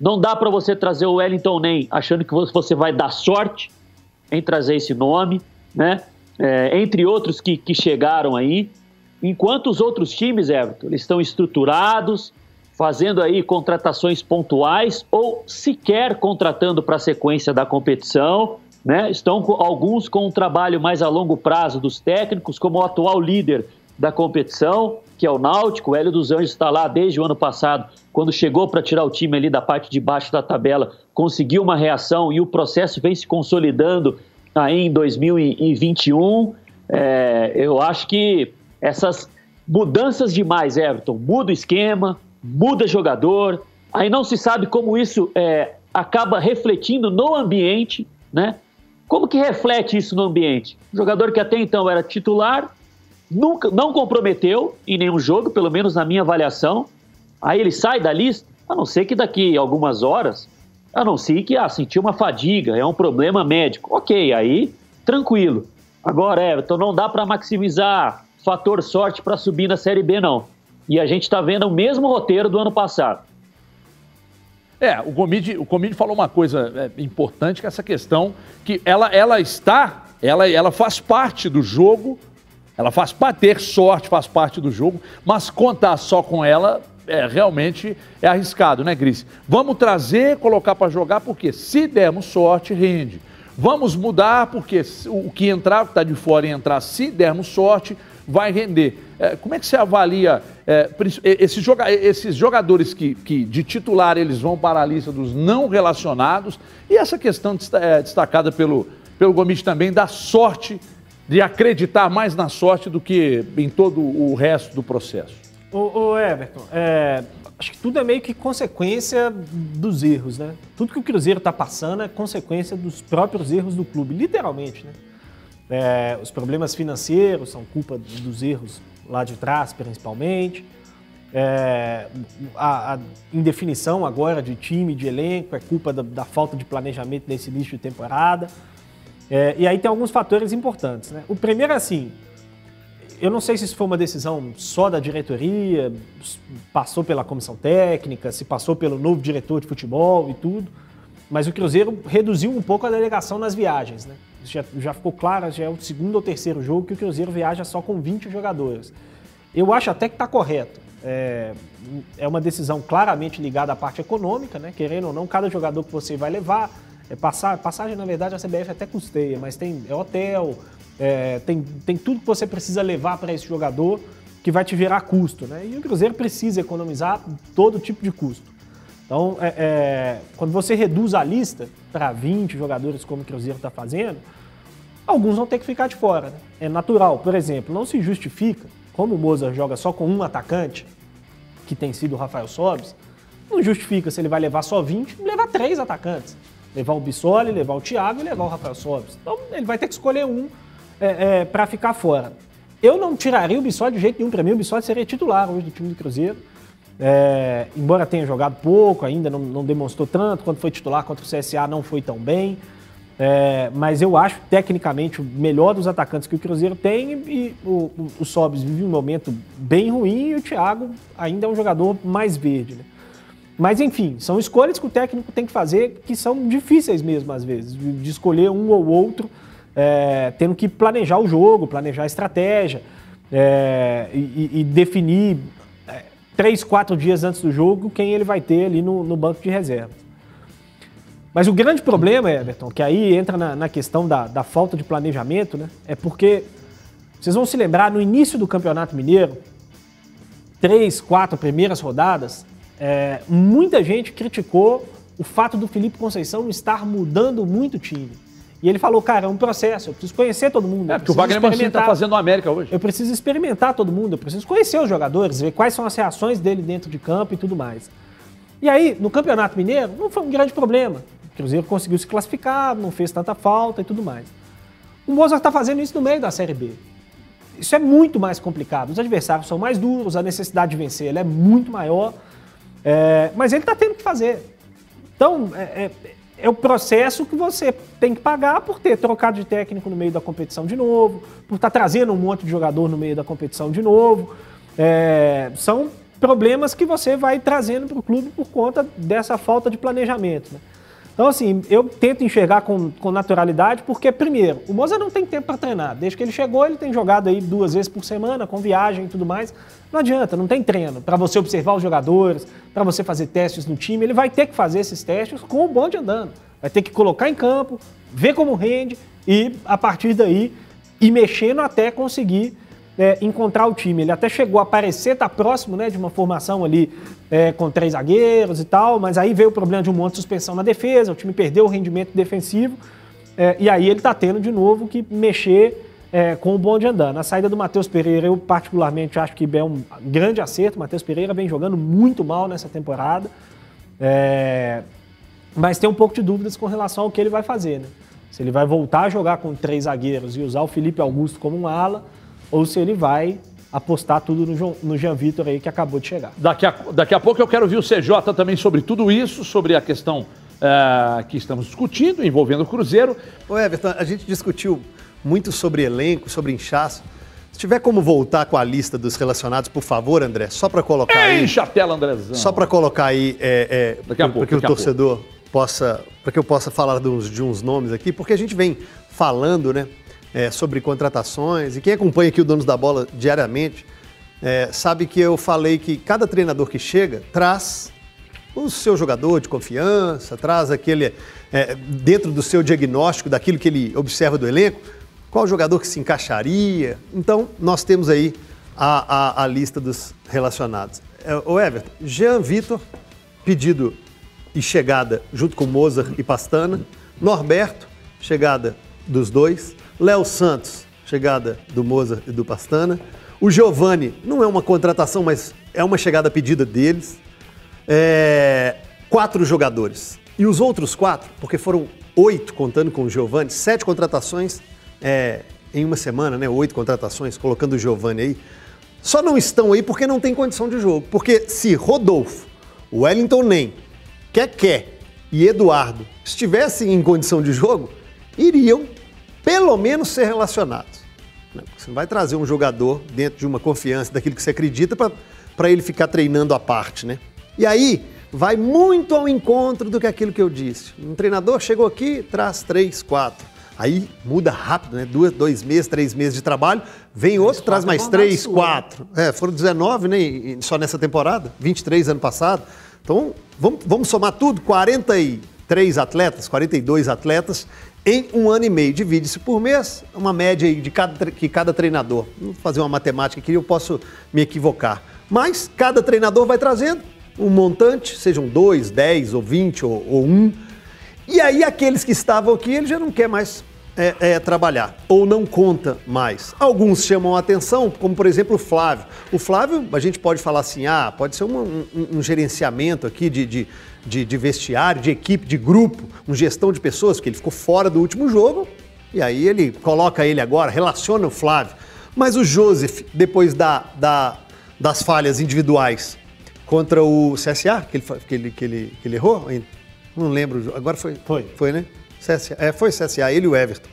Não dá para você trazer o Wellington Nem achando que você vai dar sorte em trazer esse nome, né? É, entre outros que, que chegaram aí. Enquanto os outros times, Everton, eles estão estruturados, fazendo aí contratações pontuais ou sequer contratando para a sequência da competição. Né? Estão com, alguns com um trabalho mais a longo prazo dos técnicos, como o atual líder da competição, que é o Náutico. O Hélio dos Anjos está lá desde o ano passado, quando chegou para tirar o time ali da parte de baixo da tabela, conseguiu uma reação e o processo vem se consolidando aí em 2021. É, eu acho que essas mudanças demais, Everton, muda o esquema, muda jogador, aí não se sabe como isso é, acaba refletindo no ambiente, né? Como que reflete isso no ambiente? O jogador que até então era titular, nunca, não comprometeu em nenhum jogo, pelo menos na minha avaliação. Aí ele sai da lista, a não ser que daqui algumas horas, a não ser que ah, sentiu uma fadiga, é um problema médico. Ok, aí tranquilo. Agora, Everton, não dá para maximizar fator sorte para subir na Série B, não. E a gente está vendo o mesmo roteiro do ano passado. É, o Gomide, o Gomide falou uma coisa é, importante, que é essa questão que ela, ela está, ela, ela faz parte do jogo ela faz parte, ter sorte faz parte do jogo, mas contar só com ela é, realmente é arriscado, né, Gris? Vamos trazer, colocar para jogar, porque se dermos sorte, rende. Vamos mudar, porque o que entrar, que está de fora e entrar, se dermos sorte, vai render. É, como é que você avalia é, esses, joga esses jogadores que, que, de titular eles vão para a lista dos não relacionados e essa questão é, destacada pelo, pelo Gomes também da sorte de acreditar mais na sorte do que em todo o resto do processo? Ô Everton, é, acho que tudo é meio que consequência dos erros, né? Tudo que o Cruzeiro está passando é consequência dos próprios erros do clube, literalmente, né? É, os problemas financeiros são culpa dos erros lá de trás, principalmente. É, a, a, indefinição agora de time, de elenco, é culpa da, da falta de planejamento nesse início de temporada. É, e aí tem alguns fatores importantes. Né? O primeiro é assim, eu não sei se isso foi uma decisão só da diretoria, passou pela comissão técnica, se passou pelo novo diretor de futebol e tudo, mas o Cruzeiro reduziu um pouco a delegação nas viagens. Né? Já, já ficou claro, já é o segundo ou terceiro jogo que o Cruzeiro viaja só com 20 jogadores. Eu acho até que está correto. É, é uma decisão claramente ligada à parte econômica, né? Querendo ou não, cada jogador que você vai levar, é passar, passagem, na verdade, a CBF até custeia, mas tem é hotel, é, tem, tem tudo que você precisa levar para esse jogador que vai te gerar custo, né? E o Cruzeiro precisa economizar todo tipo de custo. Então, é, é, quando você reduz a lista para 20 jogadores, como o Cruzeiro está fazendo, alguns vão ter que ficar de fora. Né? É natural. Por exemplo, não se justifica como o Mozart joga só com um atacante, que tem sido o Rafael Sobes, não justifica se ele vai levar só 20, levar três atacantes. Levar o Bissoli, levar o Thiago e levar o Rafael Sobes. Então ele vai ter que escolher um é, é, para ficar fora. Eu não tiraria o Bissoli de jeito nenhum. Para mim, o Bissoli seria titular hoje do time do Cruzeiro. É, embora tenha jogado pouco, ainda não, não, demonstrou tanto. Quando foi titular contra o CSA, não foi tão bem. É, mas eu acho tecnicamente o melhor dos atacantes que o Cruzeiro tem e o, o, o Sobis vive um momento bem ruim e o Thiago ainda é um jogador mais verde. Né? Mas enfim, são escolhas que o técnico tem que fazer que são difíceis mesmo às vezes, de escolher um ou outro, é, tendo que planejar o jogo, planejar a estratégia é, e, e, definir três, quatro dias antes do jogo quem ele vai ter ali no, no banco de reserva. Mas o grande problema, Everton, que aí entra na, na questão da, da, falta de planejamento, né? É porque vocês vão se lembrar, no início do Campeonato Mineiro, três, quatro primeiras rodadas, é, muita gente criticou o fato do Felipe Conceição estar mudando muito o time. E ele falou, cara, é um processo, eu preciso conhecer todo mundo. É, porque o Wagner Mancini está fazendo o América hoje. Eu preciso experimentar todo mundo, eu preciso conhecer os jogadores, ver quais são as reações dele dentro de campo e tudo mais. E aí, no Campeonato Mineiro, não foi um grande problema. O Cruzeiro conseguiu se classificar, não fez tanta falta e tudo mais. O Mozart está fazendo isso no meio da Série B. Isso é muito mais complicado. Os adversários são mais duros, a necessidade de vencer é muito maior, é, mas ele está tendo que fazer. Então, é, é, é, o processo que você tem que pagar por ter trocado de técnico no meio da competição de novo, por estar tá trazendo um monte de jogador no meio da competição de novo. É, são problemas que você vai trazendo para o clube por conta dessa falta de planejamento. Né? Então, assim, eu tento enxergar com, com naturalidade, porque, primeiro, o Moza não tem tempo para treinar. Desde que ele chegou, ele tem jogado aí duas vezes por semana, com viagem e tudo mais. Não adianta, não tem treino. Para você observar os jogadores, para você fazer testes no time, ele vai ter que fazer esses testes com o bonde andando. Vai ter que colocar em campo, ver como rende e, a partir daí, ir mexendo até conseguir é, encontrar o time. Ele até chegou a parecer estar tá próximo né, de uma formação ali é, com três zagueiros e tal, mas aí veio o problema de um monte de suspensão na defesa, o time perdeu o rendimento defensivo, é, e aí ele está tendo de novo que mexer é, com o bonde andando. A saída do Matheus Pereira, eu particularmente acho que é um grande acerto. O Matheus Pereira vem jogando muito mal nessa temporada, é, mas tem um pouco de dúvidas com relação ao que ele vai fazer. Né? Se ele vai voltar a jogar com três zagueiros e usar o Felipe Augusto como um ala, ou se ele vai apostar tudo no, no Jean Vitor aí que acabou de chegar. Daqui a, daqui a pouco eu quero ouvir o CJ também sobre tudo isso, sobre a questão uh, que estamos discutindo, envolvendo o Cruzeiro. Ô Everton, a gente discutiu muito sobre elenco, sobre inchaço. Se tiver como voltar com a lista dos relacionados, por favor, André, só para colocar aí. Enche a tela, Andrezão. Só para colocar aí, é, é, para que o torcedor possa, para que eu possa falar de uns, de uns nomes aqui, porque a gente vem falando, né? É, sobre contratações. E quem acompanha aqui o Donos da Bola diariamente é, sabe que eu falei que cada treinador que chega traz o seu jogador de confiança, traz aquele, é, dentro do seu diagnóstico, daquilo que ele observa do elenco, qual jogador que se encaixaria. Então, nós temos aí a, a, a lista dos relacionados. É, o Everton, Jean Vitor, pedido e chegada junto com Mozart e Pastana. Norberto, chegada dos dois. Léo Santos, chegada do Mozart e do Pastana. O Giovani, não é uma contratação, mas é uma chegada pedida deles. É, quatro jogadores. E os outros quatro, porque foram oito contando com o Giovani, sete contratações é, em uma semana, né? Oito contratações, colocando o Giovani aí. Só não estão aí porque não tem condição de jogo. Porque se Rodolfo, Wellington Nem, Keké e Eduardo estivessem em condição de jogo, iriam pelo menos ser relacionados. Você não vai trazer um jogador dentro de uma confiança daquilo que você acredita para ele ficar treinando à parte, né? E aí vai muito ao encontro do que aquilo que eu disse. Um treinador chegou aqui, traz três, quatro. Aí muda rápido, né? Duas, dois meses, três meses de trabalho. Vem outro, traz mais três, quatro. É, foram 19, né? Só nessa temporada. 23 ano passado. Então, vamos, vamos somar tudo: 43 atletas, 42 atletas em um ano e meio. Divide-se por mês, uma média de cada, que cada treinador. Vou fazer uma matemática aqui, eu posso me equivocar. Mas cada treinador vai trazendo um montante, sejam dois, dez ou vinte ou, ou um. E aí aqueles que estavam aqui, ele já não quer mais é, é, trabalhar, ou não conta mais. Alguns chamam a atenção, como por exemplo o Flávio. O Flávio, a gente pode falar assim, ah, pode ser um, um, um gerenciamento aqui de, de, de, de, vestiário, de equipe, de grupo, uma gestão de pessoas, porque ele ficou fora do último jogo, e aí ele coloca ele agora, relaciona o Flávio. Mas o Joseph, depois da, da, das falhas individuais contra o CSA, que ele, que ele, que ele, que ele errou, não lembro, agora foi. Foi. Foi, né? CSA, é, foi CSA, ele e o Everton.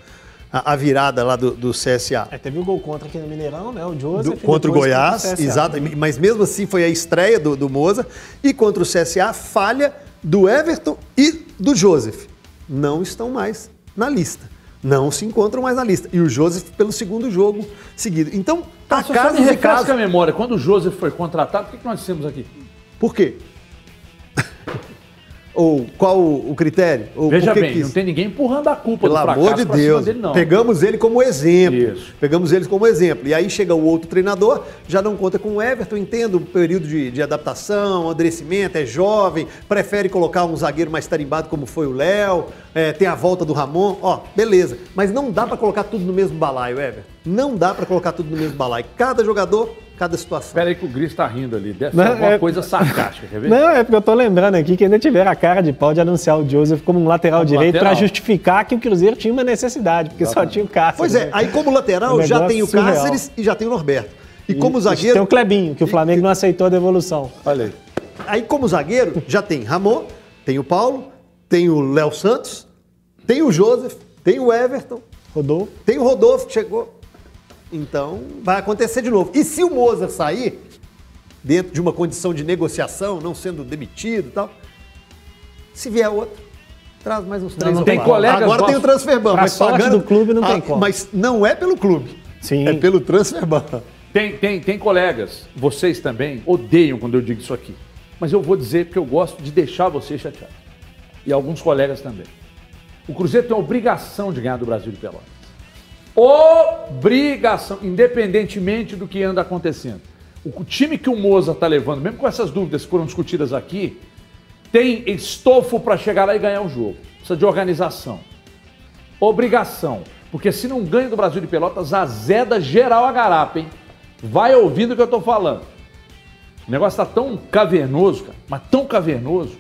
A, a virada lá do, do CSA. É, teve um gol contra aqui no Mineirão, né? O Joseph. Do, contra o Goiás, contra o exato. Mas mesmo assim foi a estreia do, do Moza. E contra o CSA, falha do Everton e do Joseph. Não estão mais na lista. Não se encontram mais na lista. E o Joseph pelo segundo jogo seguido. Então, tá caso de caso. a memória. Quando o Joseph foi contratado, o que nós dissemos aqui? Por quê? Ou qual o critério? Ou Veja bem, não tem ninguém empurrando a culpa Pelo do amor de Deus. Dele, não. Pegamos ele como exemplo. Isso. Pegamos ele como exemplo. E aí chega o outro treinador, já não conta com o Everton, entendo o período de, de adaptação, amadurecimento, é jovem, prefere colocar um zagueiro mais tarimbado como foi o Léo, é, tem a volta do Ramon, ó, beleza. Mas não dá para colocar tudo no mesmo balaio, Everton. Não dá para colocar tudo no mesmo balaio. Cada jogador cada situação. Espera aí que o Gris está rindo ali. Deve não, ser alguma é... coisa sarcástica, quer ver? Não, é porque eu estou lembrando aqui que ainda tiveram a cara de pau de anunciar o Joseph como um lateral como direito para justificar que o Cruzeiro tinha uma necessidade, porque só tinha o Cáceres. Pois é, né? aí como lateral já tem o surreal. Cáceres e já tem o Norberto. E, e como zagueiro... Tem o Clebinho, que o Flamengo e... não aceitou a devolução. Olha aí. Aí como zagueiro já tem Ramon, tem o Paulo, tem o Léo Santos, tem o Joseph, tem o Everton. Rodolfo. Tem o Rodolfo que chegou. Então, vai acontecer de novo. E se o Moza sair, dentro de uma condição de negociação, não sendo demitido e tal, se vier outro, traz mais uns três não, não tem colegas Agora tem o transfer ban, mas pagando do clube não tem ah, como. Mas não é pelo clube. Sim. É pelo transfer ban. Tem, tem, tem colegas, vocês também odeiam quando eu digo isso aqui. Mas eu vou dizer porque eu gosto de deixar vocês chateados. E alguns colegas também. O Cruzeiro tem a obrigação de ganhar do Brasil de Pelotas. Obrigação, independentemente do que anda acontecendo. O time que o Moza está levando, mesmo com essas dúvidas que foram discutidas aqui, tem estofo para chegar lá e ganhar o jogo. Precisa de organização. Obrigação. Porque se não ganha do Brasil de Pelotas, azeda geral a garapa, hein? Vai ouvindo o que eu estou falando. O negócio está tão cavernoso, cara, mas tão cavernoso,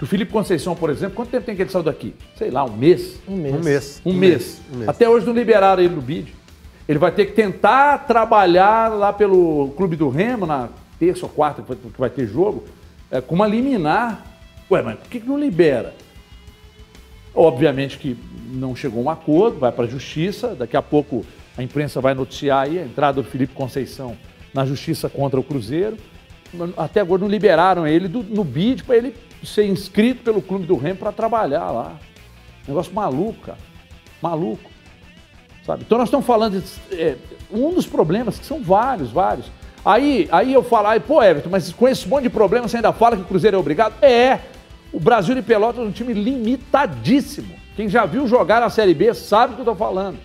que o Felipe Conceição, por exemplo, quanto tempo tem que ele saiu daqui? Sei lá, um mês? Um mês. Um mês. Um, um mês. mês. Um mês. Até hoje não liberaram ele no bid. Ele vai ter que tentar trabalhar lá pelo Clube do Remo, na terça ou quarta que vai ter jogo, é, com uma liminar. Ué, mas por que não libera? Obviamente que não chegou um acordo, vai para a justiça, daqui a pouco a imprensa vai noticiar aí a entrada do Felipe Conceição na justiça contra o Cruzeiro. Até agora não liberaram ele do, no bid para ele ser inscrito pelo clube do Remo para trabalhar lá. Negócio maluco, cara. Maluco. Sabe? Então nós estamos falando de é, um dos problemas, que são vários, vários. Aí, aí eu falo, aí, pô, Everton, mas com esse monte de problemas você ainda fala que o Cruzeiro é obrigado? É. O Brasil de Pelotas é um time limitadíssimo. Quem já viu jogar na Série B sabe o que eu estou falando.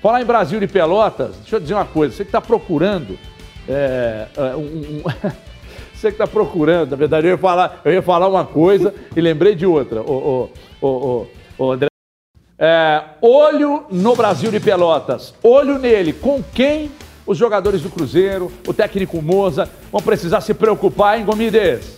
Falar em Brasil de Pelotas, deixa eu dizer uma coisa, você que está procurando é, é um, um Você que está procurando, na verdade, eu ia, falar, eu ia falar uma coisa e lembrei de outra. O, o, o, o André. É, olho no Brasil de Pelotas. Olho nele. Com quem os jogadores do Cruzeiro, o técnico Moza, vão precisar se preocupar, hein, Gomides?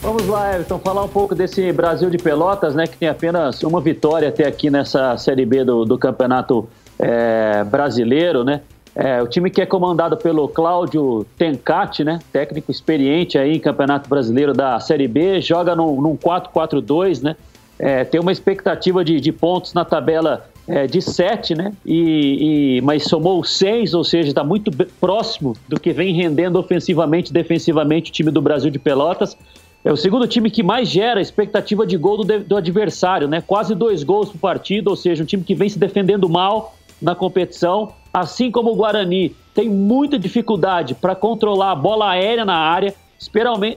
Vamos lá, Everton, falar um pouco desse Brasil de Pelotas, né, que tem apenas uma vitória até aqui nessa Série B do, do Campeonato é, Brasileiro, né? É, o time que é comandado pelo Cláudio Tencati, né? Técnico experiente aí em Campeonato Brasileiro da Série B, joga num, num 4-4-2, né? É, tem uma expectativa de, de pontos na tabela é, de 7, né? E, e, mas somou 6, ou seja, está muito próximo do que vem rendendo ofensivamente e defensivamente o time do Brasil de Pelotas. É o segundo time que mais gera expectativa de gol do, do adversário, né? Quase dois gols por partida, ou seja, um time que vem se defendendo mal na competição, assim como o Guarani tem muita dificuldade para controlar a bola aérea na área,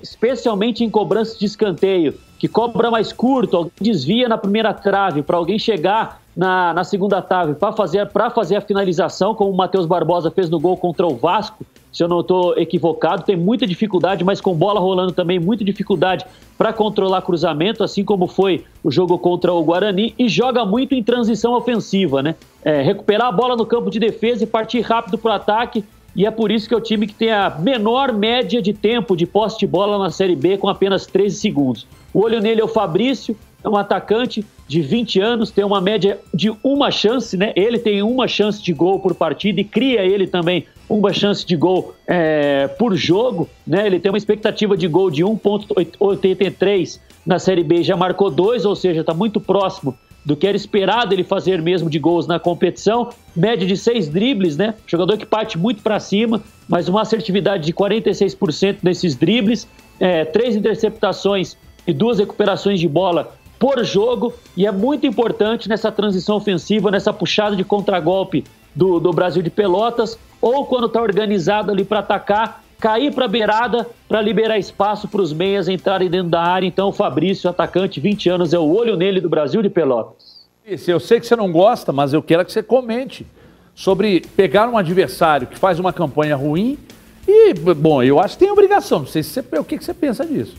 especialmente em cobrança de escanteio, que cobra mais curto, alguém desvia na primeira trave para alguém chegar na, na segunda trave para fazer, fazer a finalização, como o Matheus Barbosa fez no gol contra o Vasco, se eu não estou equivocado, tem muita dificuldade, mas com bola rolando também, muita dificuldade para controlar cruzamento, assim como foi o jogo contra o Guarani, e joga muito em transição ofensiva, né? É, recuperar a bola no campo de defesa e partir rápido para o ataque, e é por isso que é o time que tem a menor média de tempo de posse de bola na Série B, com apenas 13 segundos. O olho nele é o Fabrício, é um atacante de 20 anos, tem uma média de uma chance, né? Ele tem uma chance de gol por partida e cria ele também uma chance de gol é, por jogo, né? Ele tem uma expectativa de gol de 1,83 na Série B, já marcou dois, ou seja, está muito próximo do que era esperado ele fazer mesmo de gols na competição. Média de seis dribles, né? Jogador que parte muito para cima, mas uma assertividade de 46% nesses dribles, é, três interceptações e duas recuperações de bola por jogo e é muito importante nessa transição ofensiva, nessa puxada de contragolpe do, do Brasil de Pelotas, ou quando está organizado ali para atacar, cair para a beirada para liberar espaço para os meias entrarem dentro da área. Então, o Fabrício, atacante, 20 anos, é o olho nele do Brasil de Pelotas. Isso, eu sei que você não gosta, mas eu quero que você comente sobre pegar um adversário que faz uma campanha ruim e, bom, eu acho que tem obrigação. Não sei se você, o que, que você pensa disso.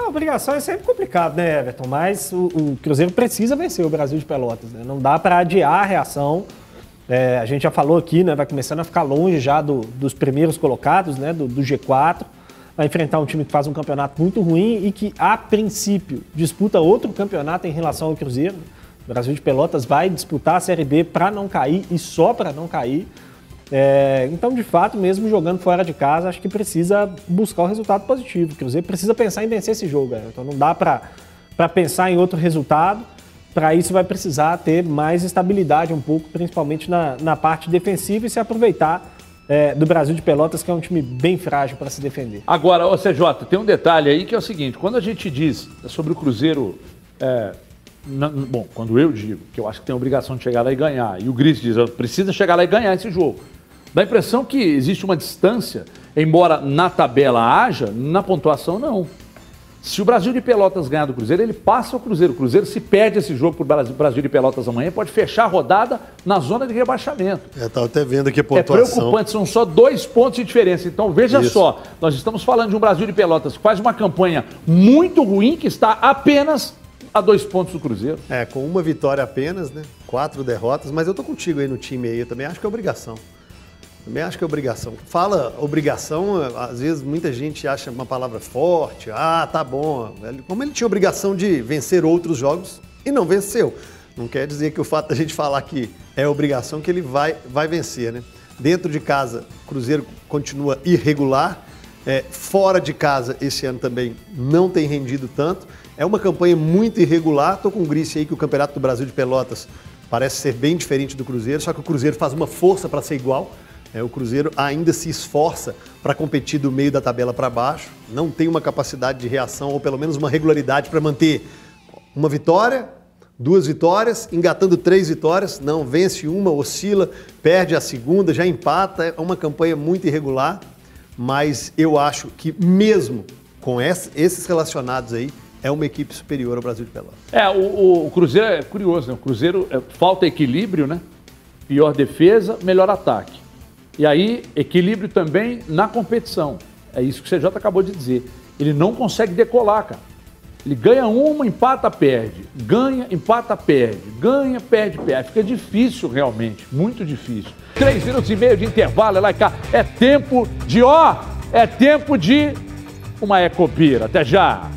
A obrigação é sempre complicado, né, Everton? Mas o, o Cruzeiro precisa vencer o Brasil de Pelotas. Né? Não dá para adiar a reação. É, a gente já falou aqui, né? Vai começando a ficar longe já do, dos primeiros colocados, né? Do, do, G4. Vai enfrentar um time que faz um campeonato muito ruim e que, a princípio, disputa outro campeonato em relação ao Cruzeiro. O Brasil de Pelotas vai disputar a Série B para não cair e só para não cair. É, então, de fato, mesmo jogando fora de casa, acho que precisa buscar o resultado positivo. O Cruzeiro precisa pensar em vencer esse jogo. Né? Então, não dá para pensar em outro resultado. Para isso, vai precisar ter mais estabilidade um pouco, principalmente na, na parte defensiva e se aproveitar é, do Brasil de Pelotas, que é um time bem frágil para se defender. Agora, ô CJ, tem um detalhe aí que é o seguinte: quando a gente diz sobre o Cruzeiro. É, na, bom, quando eu digo que eu acho que tem a obrigação de chegar lá e ganhar, e o Gris diz, precisa chegar lá e ganhar esse jogo. Dá a impressão que existe uma distância, embora na tabela haja, na pontuação não. Se o Brasil de Pelotas ganhar do Cruzeiro, ele passa o Cruzeiro. O Cruzeiro, se perde esse jogo para o Brasil de Pelotas amanhã, pode fechar a rodada na zona de rebaixamento. É, estava até vendo aqui a pontuação. É preocupante, são só dois pontos de diferença. Então, veja Isso. só, nós estamos falando de um Brasil de Pelotas que faz uma campanha muito ruim, que está apenas a dois pontos do Cruzeiro. É, com uma vitória apenas, né? Quatro derrotas, mas eu tô contigo aí no time aí, eu também acho que é obrigação. Também acho que é obrigação. Fala obrigação, às vezes muita gente acha uma palavra forte. Ah, tá bom. Como ele tinha obrigação de vencer outros jogos e não venceu. Não quer dizer que o fato da gente falar que é obrigação que ele vai, vai vencer, né? Dentro de casa, o Cruzeiro continua irregular. É, fora de casa, esse ano também não tem rendido tanto. É uma campanha muito irregular. Estou com o Grice aí que o Campeonato do Brasil de Pelotas parece ser bem diferente do Cruzeiro, só que o Cruzeiro faz uma força para ser igual. É, o Cruzeiro ainda se esforça para competir do meio da tabela para baixo, não tem uma capacidade de reação ou pelo menos uma regularidade para manter uma vitória, duas vitórias, engatando três vitórias, não vence uma, oscila, perde a segunda, já empata. É uma campanha muito irregular, mas eu acho que mesmo com esses relacionados aí, é uma equipe superior ao Brasil de Pelotas. É, o, o Cruzeiro é curioso, né? O Cruzeiro é, falta equilíbrio, né? Pior defesa, melhor ataque. E aí, equilíbrio também na competição. É isso que o CJ acabou de dizer. Ele não consegue decolar, cara. Ele ganha uma, empata, perde. Ganha, empata, perde. Ganha, perde, perde. Fica difícil realmente, muito difícil. Três minutos e meio de intervalo, é lá e cá. É tempo de ó, é tempo de uma ecobira. Até já.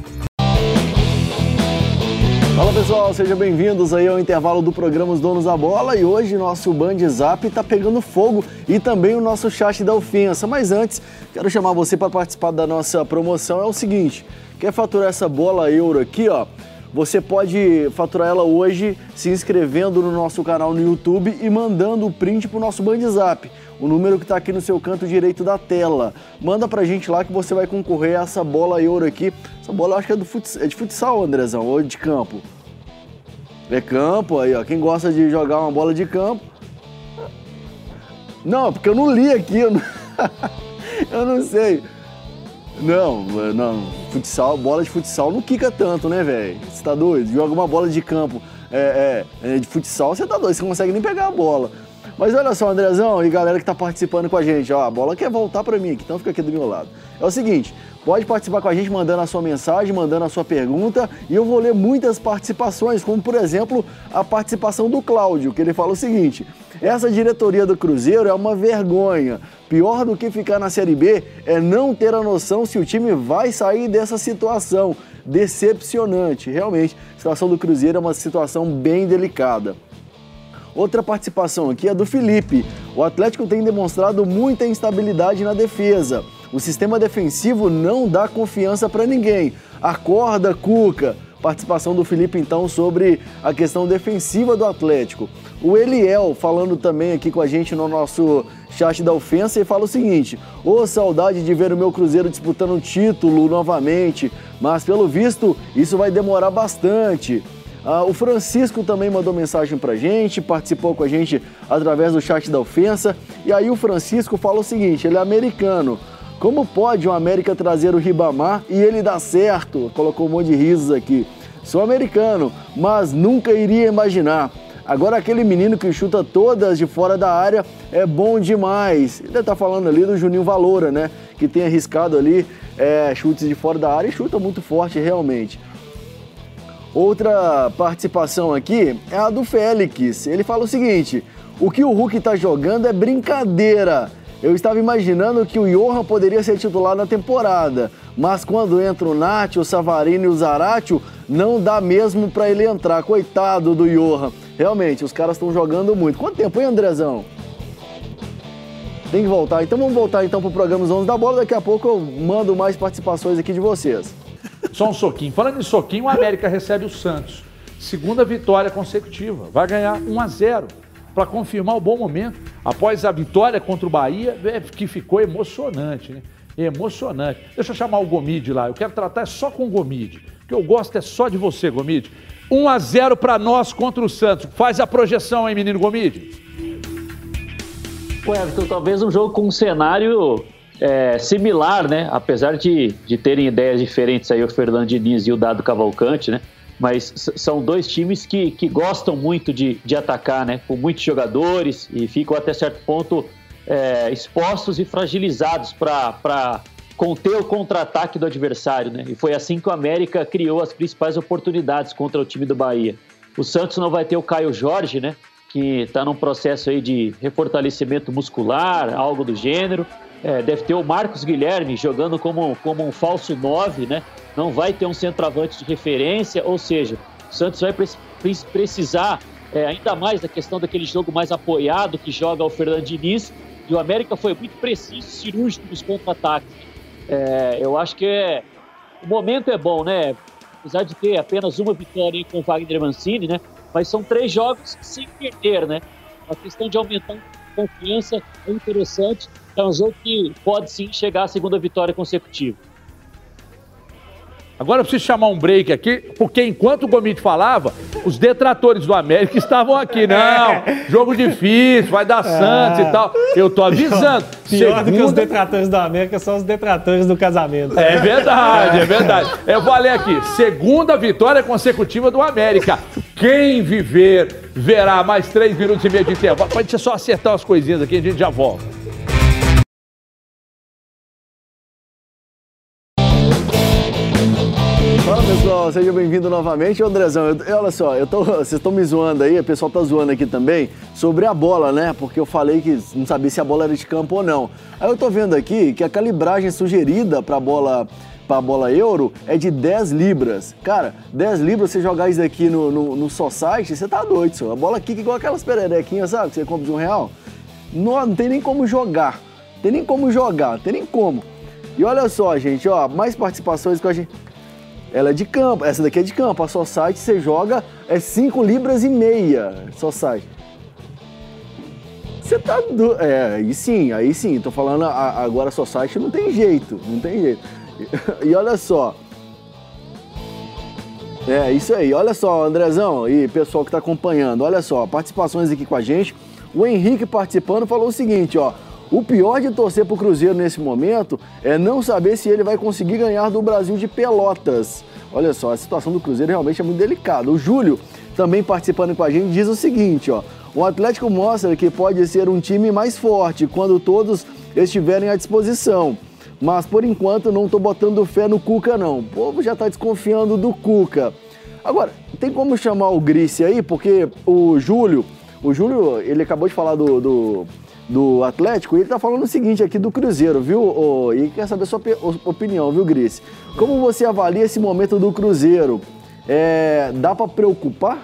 Fala pessoal, sejam bem-vindos aí ao intervalo do programa Os Donos da Bola e hoje nosso Band Zap tá pegando fogo e também o nosso chat da ofensa. Mas antes, quero chamar você para participar da nossa promoção. É o seguinte, quer faturar essa bola euro aqui, ó? Você pode faturar ela hoje se inscrevendo no nosso canal no YouTube e mandando o print pro nosso Band Zap. O número que está aqui no seu canto direito da tela. Manda pra gente lá que você vai concorrer a essa bola euro aqui. Essa bola eu acho que é, do futsal, é de futsal, Andrezão, ou de campo. É campo aí, ó. Quem gosta de jogar uma bola de campo. Não, porque eu não li aqui, eu não, eu não sei. Não, não, futsal, bola de futsal não quica tanto, né, velho? Você tá doido? Joga uma bola de campo é, é, é, de futsal, você tá doido, você não consegue nem pegar a bola. Mas olha só, Andrezão e galera que tá participando com a gente, ó, a bola quer voltar para mim aqui, então fica aqui do meu lado. É o seguinte, pode participar com a gente mandando a sua mensagem, mandando a sua pergunta, e eu vou ler muitas participações, como por exemplo, a participação do Cláudio, que ele fala o seguinte: essa diretoria do Cruzeiro é uma vergonha. Pior do que ficar na Série B é não ter a noção se o time vai sair dessa situação. Decepcionante, realmente. A situação do Cruzeiro é uma situação bem delicada. Outra participação aqui é do Felipe. O Atlético tem demonstrado muita instabilidade na defesa. O sistema defensivo não dá confiança para ninguém. Acorda, Cuca. Participação do Felipe então sobre a questão defensiva do Atlético. O Eliel falando também aqui com a gente no nosso chat da ofensa e fala o seguinte: Ô oh, saudade de ver o meu Cruzeiro disputando um título novamente, mas pelo visto isso vai demorar bastante. Ah, o Francisco também mandou mensagem pra gente, participou com a gente através do chat da ofensa. E aí o Francisco fala o seguinte: ele é americano. Como pode o América trazer o Ribamar e ele dar certo? Colocou um monte de risos aqui. Sou americano, mas nunca iria imaginar. Agora aquele menino que chuta todas de fora da área é bom demais. Ele está falando ali do Juninho Valora, né? Que tem arriscado ali é, chutes de fora da área e chuta muito forte realmente. Outra participação aqui é a do Félix. Ele fala o seguinte: o que o Hulk está jogando é brincadeira. Eu estava imaginando que o Johan poderia ser titular na temporada, mas quando entra o Nath, o Savarino e o Zaratio, não dá mesmo para ele entrar. Coitado do Johan. Realmente, os caras estão jogando muito. Quanto tempo, hein, Andrezão? Tem que voltar. Então vamos voltar então pro programa 11 da Bola. Daqui a pouco eu mando mais participações aqui de vocês. Só um soquinho. Falando em soquinho, o América recebe o Santos. Segunda vitória consecutiva. Vai ganhar 1 a 0 para confirmar o bom momento. Após a vitória contra o Bahia, é, que ficou emocionante, né? Emocionante. Deixa eu chamar o Gomide lá. Eu quero tratar só com o Gomide. O que eu gosto é só de você, Gomide. 1 a 0 para nós contra o Santos. Faz a projeção aí, menino Gomide. Pô, Everton, talvez um jogo com um cenário é, similar, né? Apesar de, de terem ideias diferentes aí, o Fernando Diniz e o Dado Cavalcante, né? mas são dois times que, que gostam muito de, de atacar, né? Com muitos jogadores e ficam até certo ponto é, expostos e fragilizados para conter o contra-ataque do adversário, né? E foi assim que o América criou as principais oportunidades contra o time do Bahia. O Santos não vai ter o Caio Jorge, né? Que está num processo aí de refortalecimento muscular, algo do gênero. É, deve ter o Marcos Guilherme jogando como, como um falso 9, né? não vai ter um centroavante de referência, ou seja, o Santos vai precisar é, ainda mais da questão daquele jogo mais apoiado que joga o Fernando Diniz, e o América foi muito preciso, cirúrgico nos contra-ataques. É, eu acho que é, o momento é bom, né? Apesar de ter apenas uma vitória com o Wagner Mancini, né? Mas são três jogos sem perder, né? A questão de aumentar confiança é interessante. É um jogo que pode sim chegar à segunda vitória consecutiva. Agora eu preciso chamar um break aqui, porque enquanto o Gomite falava, os detratores do América estavam aqui. Não, jogo difícil, vai dar Santos e tal. Eu tô avisando. Pior Segunda... do que os detratores do América são os detratores do casamento. É verdade, é verdade. Eu vou ler aqui. Segunda vitória consecutiva do América. Quem viver verá mais três minutos e meio de intervalo. Pode só acertar as coisinhas aqui, a gente já volta. Pessoal, seja bem-vindo novamente. Andrezão, eu, olha só, eu tô, vocês estão me zoando aí, o pessoal tá zoando aqui também, sobre a bola, né? Porque eu falei que não sabia se a bola era de campo ou não. Aí eu tô vendo aqui que a calibragem sugerida para a bola para a bola euro é de 10 libras. Cara, 10 libras você jogar isso aqui no, no, no Society, você tá doido, senhor. A bola quica igual aquelas pererequinhas, sabe? Que você compra de um real. Não, não tem nem como jogar. Tem nem como jogar, tem nem como. E olha só, gente, ó, mais participações com a gente. Ela é de campo, essa daqui é de campo. A Society você joga é 5 libras e meia. Society. Você tá do... É, aí sim, aí sim. Tô falando agora a Society não tem jeito, não tem jeito. E olha só. É, isso aí. Olha só, Andrezão e pessoal que tá acompanhando. Olha só, participações aqui com a gente. O Henrique participando falou o seguinte, ó. O pior de torcer pro Cruzeiro nesse momento é não saber se ele vai conseguir ganhar do Brasil de Pelotas. Olha só, a situação do Cruzeiro realmente é muito delicada. O Júlio, também participando com a gente, diz o seguinte, ó. O Atlético mostra que pode ser um time mais forte quando todos estiverem à disposição. Mas por enquanto não estou botando fé no Cuca não. O povo já está desconfiando do Cuca. Agora, tem como chamar o Grice aí? Porque o Júlio, o Júlio, ele acabou de falar do, do do Atlético, ele está falando o seguinte aqui do Cruzeiro, viu? e quer saber a sua opinião, viu, Gris? Como você avalia esse momento do Cruzeiro? É, dá para preocupar?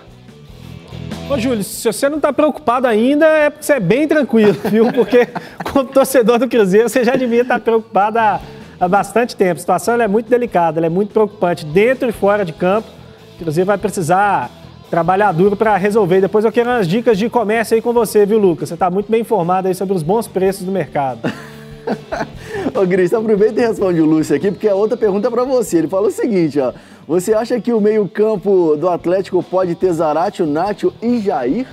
Ô, Júlio, se você não está preocupado ainda, é porque você é bem tranquilo, viu? Porque como torcedor do Cruzeiro, você já devia estar tá preocupado há, há bastante tempo. A situação é muito delicada, é muito preocupante, dentro e fora de campo. O Cruzeiro vai precisar trabalhar duro para resolver. Depois eu quero umas dicas de comércio aí com você, viu, Lucas? Você está muito bem informado aí sobre os bons preços do mercado. Ô, Cris, aproveita e responde o Lúcio aqui, porque a outra pergunta é para você. Ele fala o seguinte, ó. Você acha que o meio-campo do Atlético pode ter Zaratio, Nacho e Jair?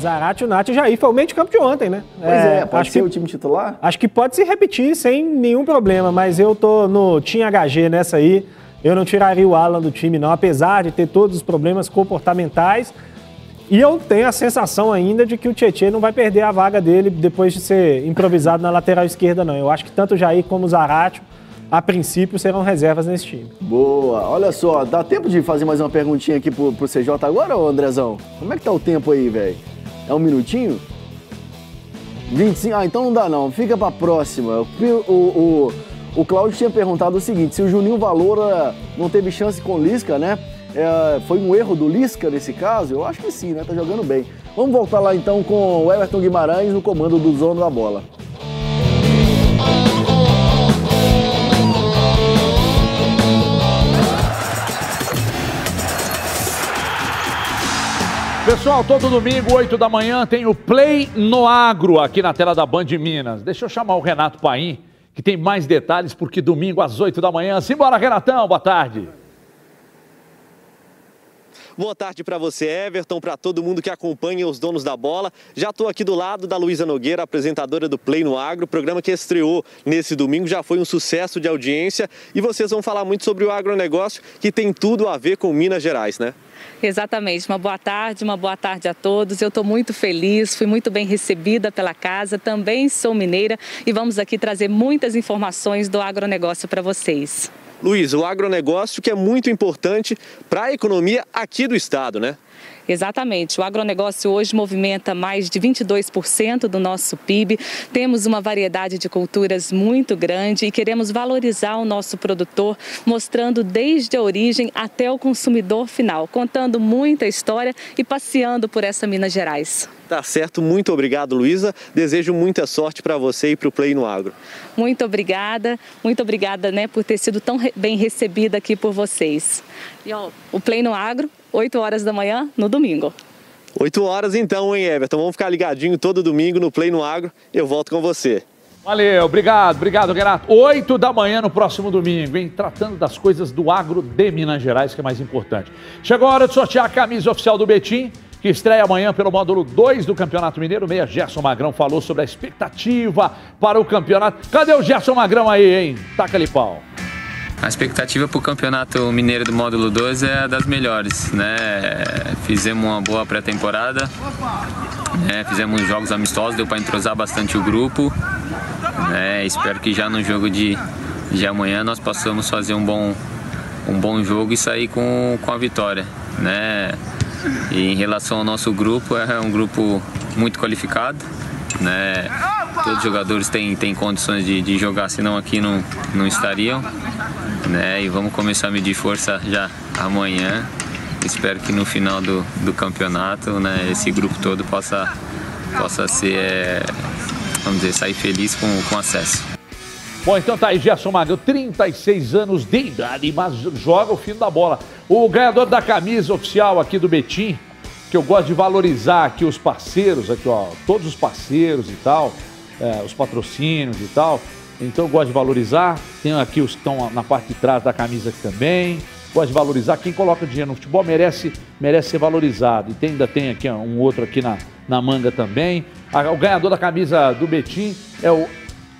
Zaratio, Nacho e Jair foi o meio de campo de ontem, né? Pois é, é pode ser que, o time titular? Acho que pode se repetir sem nenhum problema, mas eu tô no Team HG nessa aí. Eu não tiraria o Alan do time, não, apesar de ter todos os problemas comportamentais. E eu tenho a sensação ainda de que o Tietchan não vai perder a vaga dele depois de ser improvisado na lateral esquerda, não. Eu acho que tanto o Jair como o Zaratio, a princípio, serão reservas nesse time. Boa. Olha só, dá tempo de fazer mais uma perguntinha aqui pro, pro CJ agora, ô Andrezão? Como é que tá o tempo aí, velho? É um minutinho? 25? Ah, então não dá não. Fica pra próxima. O, o, o o Cláudio tinha perguntado o seguinte: se o Juninho Valora não teve chance com o Lisca, né? É, foi um erro do Lisca nesse caso? Eu acho que sim, né? Tá jogando bem. Vamos voltar lá então com o Everton Guimarães no comando do dono da bola. Pessoal, todo domingo, 8 da manhã, tem o Play no Agro aqui na tela da Band Minas. Deixa eu chamar o Renato Paim que tem mais detalhes, porque domingo às 8 da manhã. Simbora, Renatão, boa tarde. Boa tarde para você, Everton, para todo mundo que acompanha os donos da bola. Já estou aqui do lado da Luísa Nogueira, apresentadora do Play no Agro, programa que estreou nesse domingo, já foi um sucesso de audiência e vocês vão falar muito sobre o agronegócio, que tem tudo a ver com Minas Gerais, né? Exatamente. Uma boa tarde, uma boa tarde a todos. Eu estou muito feliz, fui muito bem recebida pela casa, também sou mineira e vamos aqui trazer muitas informações do agronegócio para vocês. Luiz, o agronegócio que é muito importante para a economia aqui do estado, né? Exatamente. O agronegócio hoje movimenta mais de 22% do nosso PIB. Temos uma variedade de culturas muito grande e queremos valorizar o nosso produtor, mostrando desde a origem até o consumidor final, contando muita história e passeando por essa Minas Gerais. Tá certo, muito obrigado, Luísa. Desejo muita sorte para você e para o Play no Agro. Muito obrigada, muito obrigada né, por ter sido tão bem recebida aqui por vocês. E ó, o Play no Agro 8 horas da manhã no domingo. 8 horas então, hein, Everton? Vamos ficar ligadinho todo domingo no Play no Agro. Eu volto com você. Valeu, obrigado, obrigado, Renato. 8 da manhã no próximo domingo, hein? Tratando das coisas do agro de Minas Gerais, que é mais importante. Chegou a hora de sortear a camisa oficial do Betim, que estreia amanhã pelo módulo 2 do Campeonato Mineiro. Meia Gerson Magrão falou sobre a expectativa para o campeonato. Cadê o Gerson Magrão aí, hein? Taca-lhe pau. A expectativa para o Campeonato Mineiro do Módulo 12 é das melhores, né? Fizemos uma boa pré-temporada, né? fizemos jogos amistosos, deu para entrosar bastante o grupo. Né? Espero que já no jogo de, de amanhã nós possamos fazer um bom, um bom jogo e sair com, com a vitória, né? E em relação ao nosso grupo, é um grupo muito qualificado, né? Todos os jogadores têm, têm condições de, de jogar, senão aqui não, não estariam. Né? E vamos começar a medir força já amanhã. Espero que no final do, do campeonato né, esse grupo todo possa, possa ser, é, vamos dizer, sair feliz com, com acesso. Bom, então tá aí, Gerson Magrão, 36 anos de idade, mas joga o fim da bola. O ganhador da camisa oficial aqui do Betim, que eu gosto de valorizar aqui os parceiros, aqui ó, todos os parceiros e tal, é, os patrocínios e tal. Então eu gosto de valorizar. Tem aqui os que estão na parte de trás da camisa aqui também. Gosto de valorizar. Quem coloca dinheiro no futebol merece, merece ser valorizado. E tem, ainda tem aqui ó, um outro aqui na, na manga também. o ganhador da camisa do Betim é o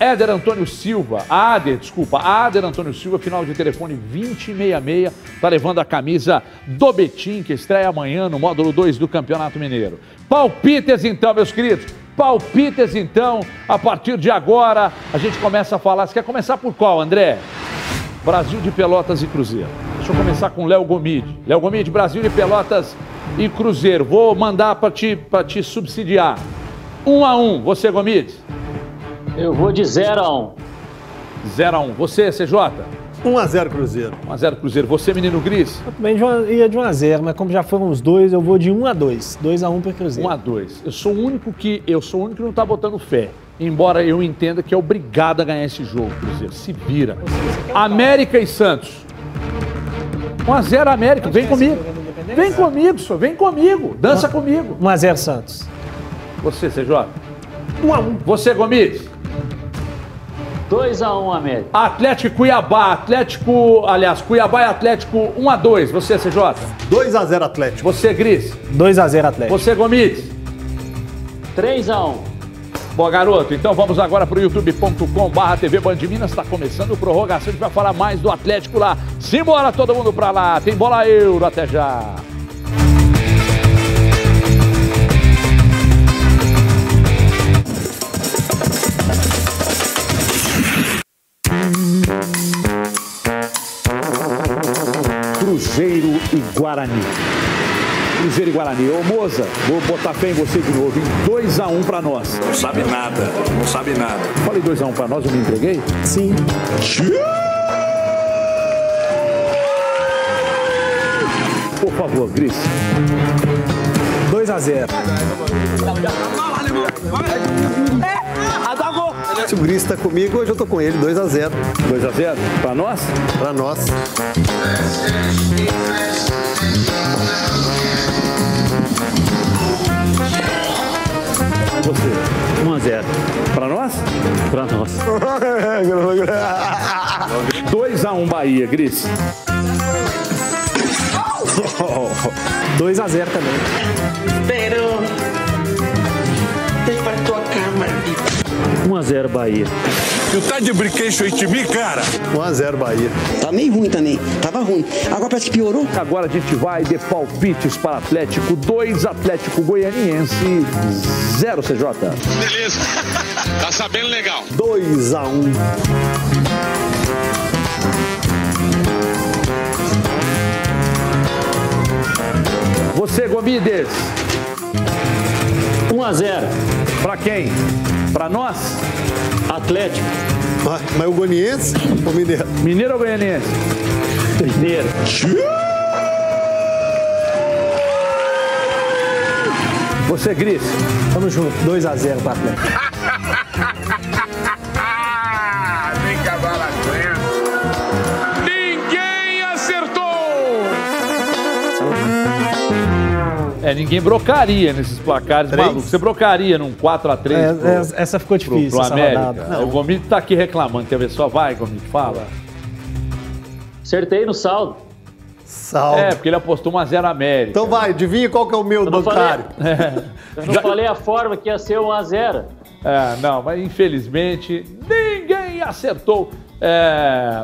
Éder Antônio Silva, Ader, desculpa, Ader Antônio Silva, final de telefone 2066, está levando a camisa do Betim, que estreia amanhã no módulo 2 do Campeonato Mineiro. Palpites então, meus queridos, palpites então, a partir de agora, a gente começa a falar. Você quer começar por qual, André? Brasil de Pelotas e Cruzeiro. Deixa eu começar com Léo Gomide. Léo Gomide, Brasil de Pelotas e Cruzeiro. Vou mandar para te, te subsidiar. Um a um, você, Gomide? Eu vou de 0 a 1. Um. 0 a 1. Um. Você, CJ? 1 a 0 Cruzeiro. 1 a 0 Cruzeiro. Você, menino Gris? Eu também ia de 1 a 0, mas como já foram os dois, eu vou de 1 a 2. 2 a 1 para Cruzeiro. 1 a 2. Eu sou o único que eu sou o único que não tá botando fé. Embora eu entenda que é obrigado a ganhar esse jogo, Cruzeiro. Se vira. América e Santos. 1 a 0 América. Vem comigo. Vem comigo, senhor. Vem comigo. Dança comigo. 1 a 0 Santos. Você, CJ? 1 a 1. Você, Gomes? 2x1 América. Atlético Cuiabá, Atlético, aliás, Cuiabá e Atlético 1x2. Você, CJ? 2x0 Atlético. Você, Gris? 2x0 Atlético. Você, Gomes? 3x1. Bom, garoto, então vamos agora para o youtube.com barra TV Band Minas, está começando o prorrogação, a gente vai falar mais do Atlético lá. Simbora todo mundo para lá, tem bola euro, até já. Cruzeiro e Guarani. Cruzeiro e Guarani. Ô Moza, vou botar fé em você de novo, em 2x1 um pra nós. Não sabe nada, não sabe nada. Falei 2x1 um pra nós, eu me entreguei? Sim. Por favor, Gris. 2x0. Se o Gris está comigo, hoje eu tô com ele, 2x0. 2x0? Pra nós? Pra nós. Você? 1x0. Pra nós? Pra nós. 2x1 Bahia, Gris. 2x0 também. 1x0 Bahia. Tu tá de brinquedo aí de mim, cara? 1x0 Bahia. Tá meio ruim também. Tava ruim. Agora parece que piorou. Agora a gente vai de palpites para Atlético 2, Atlético Goianiense 0, CJ. Beleza. tá sabendo legal. 2x1. Você, Gomides. 1x0. Pra quem? Pra nós? Atlético. Ah, mas o Goianiense ou Mineiro? Mineiro ou Goianiense? Mineiro. Você, Gris. Tamo junto. 2x0 pro Atlético. É, ninguém brocaria nesses placares Três? malucos. Você brocaria num 4x3 É, pro, é, essa ficou pro, difícil, pro essa América? rodada. O Gomide tá aqui reclamando. Quer ver só? Vai, Gomide, fala. Acertei no saldo. Salve. É, porque ele apostou 1x0 América. Então vai, adivinha qual que é o meu Eu bancário? Eu não falei a forma que ia ser 1x0. É, não, mas infelizmente ninguém acertou. É,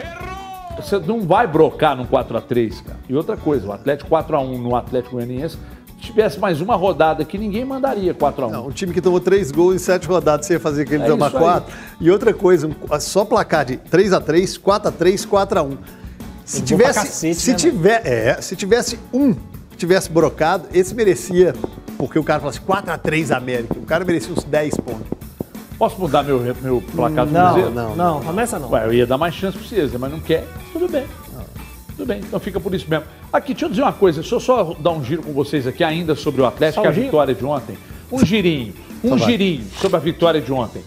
você não vai brocar num 4x3, cara. E outra coisa, o Atlético 4x1 no Atlético Goianiense, se tivesse mais uma rodada aqui, ninguém mandaria 4x1. Não, um time que tomou três gols em sete rodadas, você ia fazer aquele É tomar isso aí. quatro. E outra coisa, só placar de 3x3, 4x3, 4x1. Se pra tivesse, cacete, se né, tiver, é, se tivesse um que tivesse brocado, esse merecia, porque o cara falou assim, 4x3 América, o cara merecia uns 10 pontos. Posso mudar meu, meu placar do Não, Cruzeiro? não, não, começa não. Ué, eu ia dar mais chance pro César, mas não quer. Tudo bem. Tudo bem, então fica por isso mesmo. Aqui, deixa eu dizer uma coisa, deixa eu só dar um giro com vocês aqui ainda sobre o Atlético Só um a giro? vitória de ontem. Um girinho, um Então vai. girinho sobre a vitória de ontem.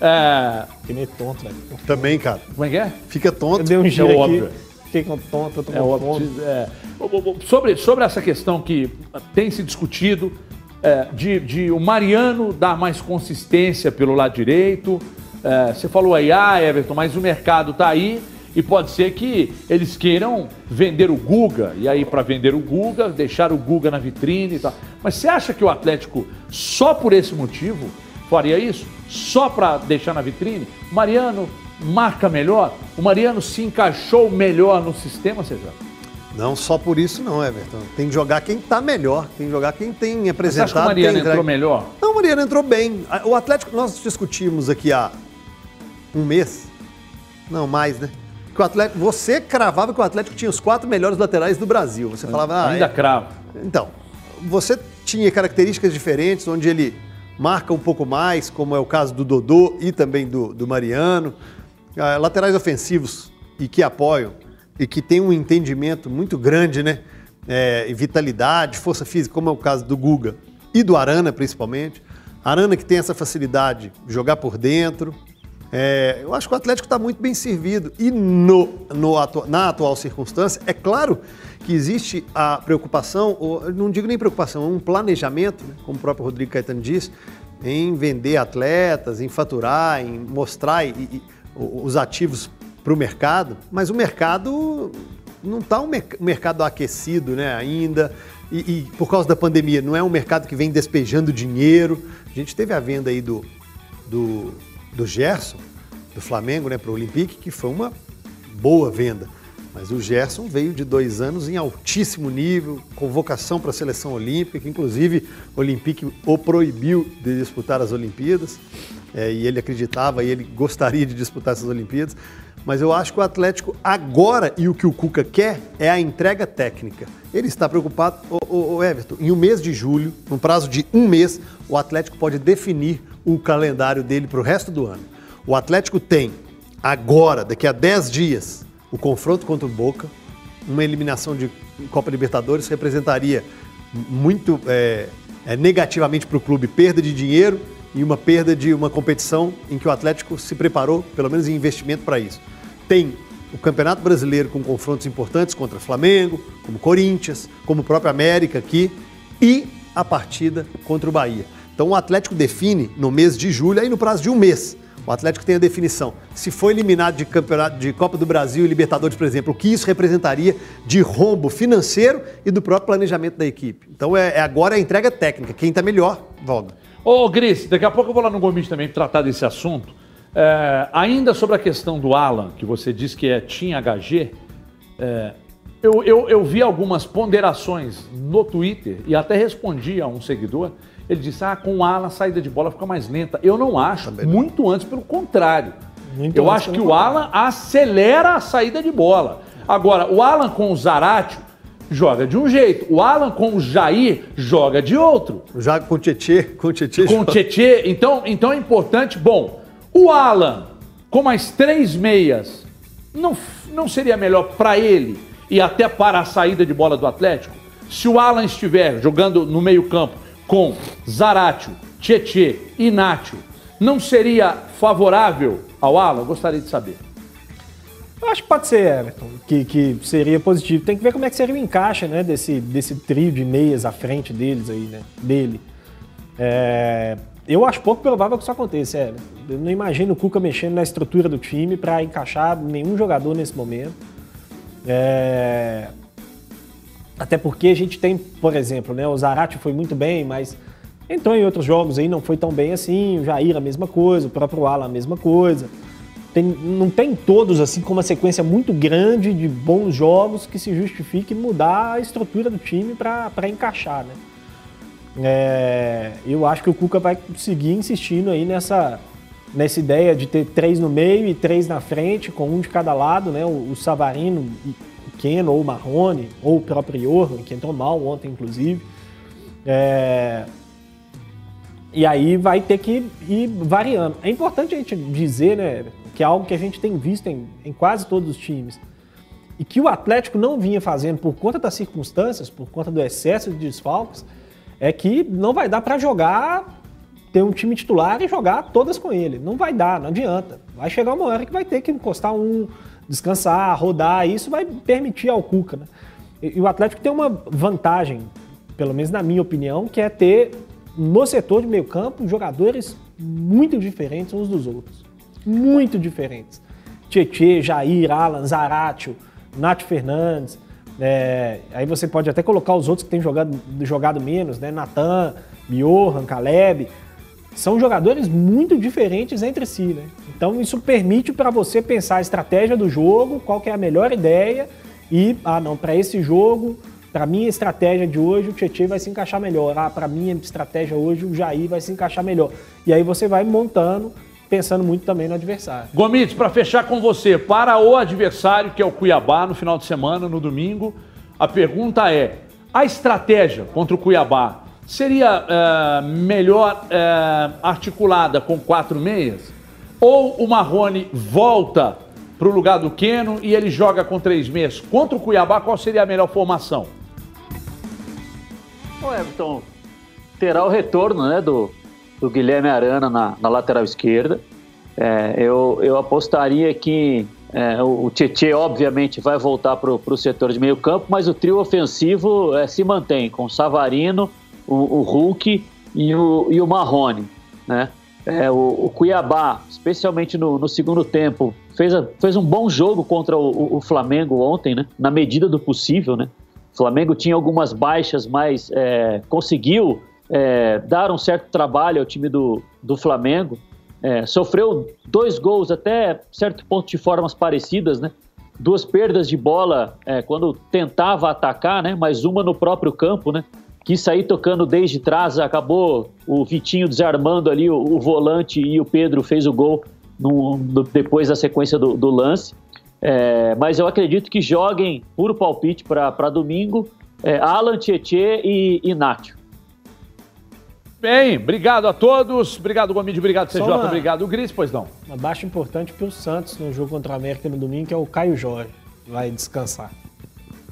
É, Que meio tonto, velho. Também, cara. como é que é? Fica tonto. Eu dei um giro É aqui. óbvio. Fiquei com tonto, eu tô É com óbvio. é. O- o- o- sobre, sobre essa questão que tem se discutido é, de, de o Mariano dar mais consistência pelo lado direito. É, você falou aí, ah, Everton, mas o mercado tá aí e pode ser que eles queiram vender o Guga. E aí, para vender o Guga, deixar o Guga na vitrine e tal. Mas você acha que o Atlético, só por esse motivo, faria isso? Só para deixar na vitrine? O Mariano marca melhor? O Mariano se encaixou melhor no sistema, César? Não só por isso, não, Everton. Tem que jogar quem tá melhor. Tem que jogar quem tem apresentado. acha que o Mariano entrou entregue. melhor? Não, o Mariano entrou bem. O Atlético, nós discutimos aqui há um mês. Não, mais, né? Que o Atlético, você cravava que o Atlético tinha os quatro melhores laterais do Brasil. Você falava, ah, Ainda é. cravo. Então, você tinha características diferentes, onde ele marca um pouco mais, como é o caso do Dodô e também do, do Mariano. Ah, laterais ofensivos e que apoiam e que tem um entendimento muito grande, né? É, e vitalidade, força física, como é o caso do Guga e do Arana, principalmente. Arana que tem essa facilidade de jogar por dentro. É, eu acho que o Atlético está muito bem servido. E no, no atu- na atual circunstância, é claro que existe a preocupação, ou, não digo nem preocupação, é um planejamento, né, como o próprio Rodrigo Caetano disse, em vender atletas, em faturar, em mostrar e- e- os ativos para o mercado, mas o mercado não está um merc- mercado aquecido né, ainda. E, e por causa da pandemia, não é um mercado que vem despejando dinheiro. A gente teve a venda aí do, do, do Gerson, do Flamengo, né, para o Olympique, que foi uma boa venda. Mas o Gerson veio de dois anos em altíssimo nível, convocação para a seleção olímpica, inclusive o Olympique o proibiu de disputar as Olimpíadas, é, e ele acreditava e ele gostaria de disputar essas Olimpíadas. Mas eu acho que o Atlético agora, e o que o Cuca quer, é a entrega técnica. Ele está preocupado, o, Everton, em um mês de julho, num prazo de um mês, o Atlético pode definir o calendário dele para o resto do ano. O Atlético tem agora, daqui a 10 dias, o confronto contra o Boca, uma eliminação de Copa Libertadores representaria muito é, é, negativamente para o clube perda de dinheiro e uma perda de uma competição em que o Atlético se preparou, pelo menos em investimento para isso. Tem o Campeonato Brasileiro com confrontos importantes contra Flamengo, como Corinthians, como o próprio América aqui, e a partida contra o Bahia. Então o Atlético define no mês de julho, aí no prazo de um mês. O Atlético tem a definição. Se for eliminado de campeonato de Copa do Brasil e Libertadores, por exemplo, o que isso representaria de rombo financeiro e do próprio planejamento da equipe. Então é, é agora a entrega técnica. Quem está melhor, volta. Ô, Gris, daqui a pouco eu vou lá no Gomes também tratar desse assunto. É, ainda sobre a questão do Alan, que você disse que é Team HG, é, eu, eu, eu vi algumas ponderações no Twitter e até respondi a um seguidor. Ele disse: Ah, com o Alan a saída de bola fica mais lenta. Eu não acho, muito antes, pelo contrário. Muito eu acho que o Alan acelera a saída de bola. Agora, o Alan com o Zaratio joga de um jeito, o Alan com o Jair joga de outro Já com o Tietê, com o Tietê. com o Tietê. Então, então é importante. Bom, o Alan com mais três meias não, não seria melhor para ele e até para a saída de bola do Atlético? Se o Alan estiver jogando no meio-campo com Zaratio, Tietê e Nátio, não seria favorável ao Alan? Gostaria de saber. Eu acho que pode ser, Everton, que, que seria positivo. Tem que ver como é que seria o encaixe, né, desse, desse trio de meias à frente deles aí, né, dele. É, eu acho pouco provável que isso aconteça, Everton. Eu não imagino o Cuca mexendo na estrutura do time para encaixar nenhum jogador nesse momento. É, até porque a gente tem, por exemplo, né, o Zarate foi muito bem, mas entrou em outros jogos aí, não foi tão bem assim. O Jair a mesma coisa, o próprio Alan a mesma coisa. Tem- não tem todos assim com uma sequência muito grande de bons jogos que se justifique mudar a estrutura do time para encaixar, né? É, eu acho que o Cuca vai seguir insistindo aí nessa, nessa ideia de ter três no meio e três na frente, com um de cada lado, né? O, o Savarino, o Keno ou o Marrone, ou o próprio Johan, que entrou mal ontem, inclusive. É, E aí vai ter que ir variando. É importante a gente dizer, né, que é algo que a gente tem visto em, em quase todos os times. E que o Atlético não vinha fazendo por conta das circunstâncias, por conta do excesso de desfalques, é que não vai dar para jogar, ter um time titular e jogar todas com ele. Não vai dar, não adianta. Vai chegar uma hora que vai ter que encostar um, descansar, rodar, e isso vai permitir ao Cuca. Né? E, e o Atlético tem uma vantagem, pelo menos na minha opinião, que é ter no setor de meio campo jogadores muito diferentes uns dos outros. Muito diferentes. Tietê, Jair, Alan, Zaratio, Nath Fernandes. É, aí você pode até colocar os outros que têm jogado, jogado menos, né? Natan, Johan, Caleb. São jogadores muito diferentes entre si, né? Então isso permite para você pensar a estratégia do jogo, qual que é a melhor ideia e, ah não, para esse jogo, para minha estratégia de hoje, o Tietchan vai se encaixar melhor. Ah, para minha estratégia hoje, o Jair vai se encaixar melhor. E aí você vai montando pensando muito também no adversário. Gomides, para fechar com você, para o adversário, que é o Cuiabá, no final de semana, no domingo, a pergunta é: a estratégia contra o Cuiabá seria é, melhor é, articulada com quatro meias? Ou o Marrone volta para o lugar do Queno e ele joga com três meias? Contra o Cuiabá, qual seria a melhor formação? O Everton terá o retorno né, do, do Guilherme Arana na, na lateral esquerda. É, eu, eu apostaria que é, o Tietchan, obviamente, vai voltar para o setor de meio campo, mas o trio ofensivo é, se mantém com o Savarino, o, o Hulk e o, e o Marrone. Né? É, o, o, Cuiabá, especialmente no, no, segundo tempo, fez, a, fez um bom jogo contra o, o, Flamengo ontem, né? na medida do possível. Né? O Flamengo tinha algumas baixas, mas é, conseguiu é, dar um certo trabalho ao time do, do Flamengo. É, sofreu dois gols até certo ponto de formas parecidas, né? Duas perdas de bola é, quando tentava atacar, né? Mas uma no próprio campo, né? Quis sair tocando desde trás, acabou o Vitinho desarmando ali o, o volante e o Pedro fez o gol no, no, depois da sequência do, do lance. É, mas eu acredito que joguem puro palpite para domingo é, Alan Tietê e, e Nacho. Bem, obrigado a todos. Obrigado, Gomide. Obrigado, CJ. Uma, obrigado, Gris. Pois não. Uma baixa importante para o Santos no jogo contra o América no domingo, que é o Caio Jorge. Vai descansar.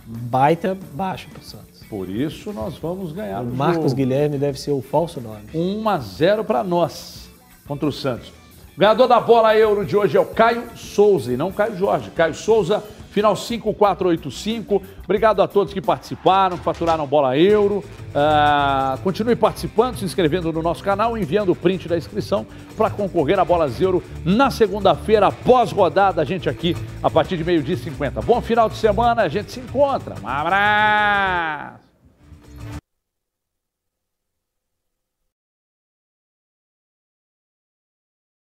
Baita baixa para o Santos. Por isso nós vamos ganhar o, o Marcos jogo. Guilherme deve ser o falso nome. 1 a 0 para nós contra o Santos. O ganhador da bola euro de hoje é o Caio Souza e não Caio Jorge. Caio Souza final 5485. Obrigado a todos que participaram, que faturaram bola euro. Uh, continue participando, se inscrevendo no nosso canal, enviando o print da inscrição para concorrer a bolas euro na segunda-feira, pós-rodada, a gente aqui a partir de meio-dia e 50. Bom final de semana, a gente se encontra. Um abraço!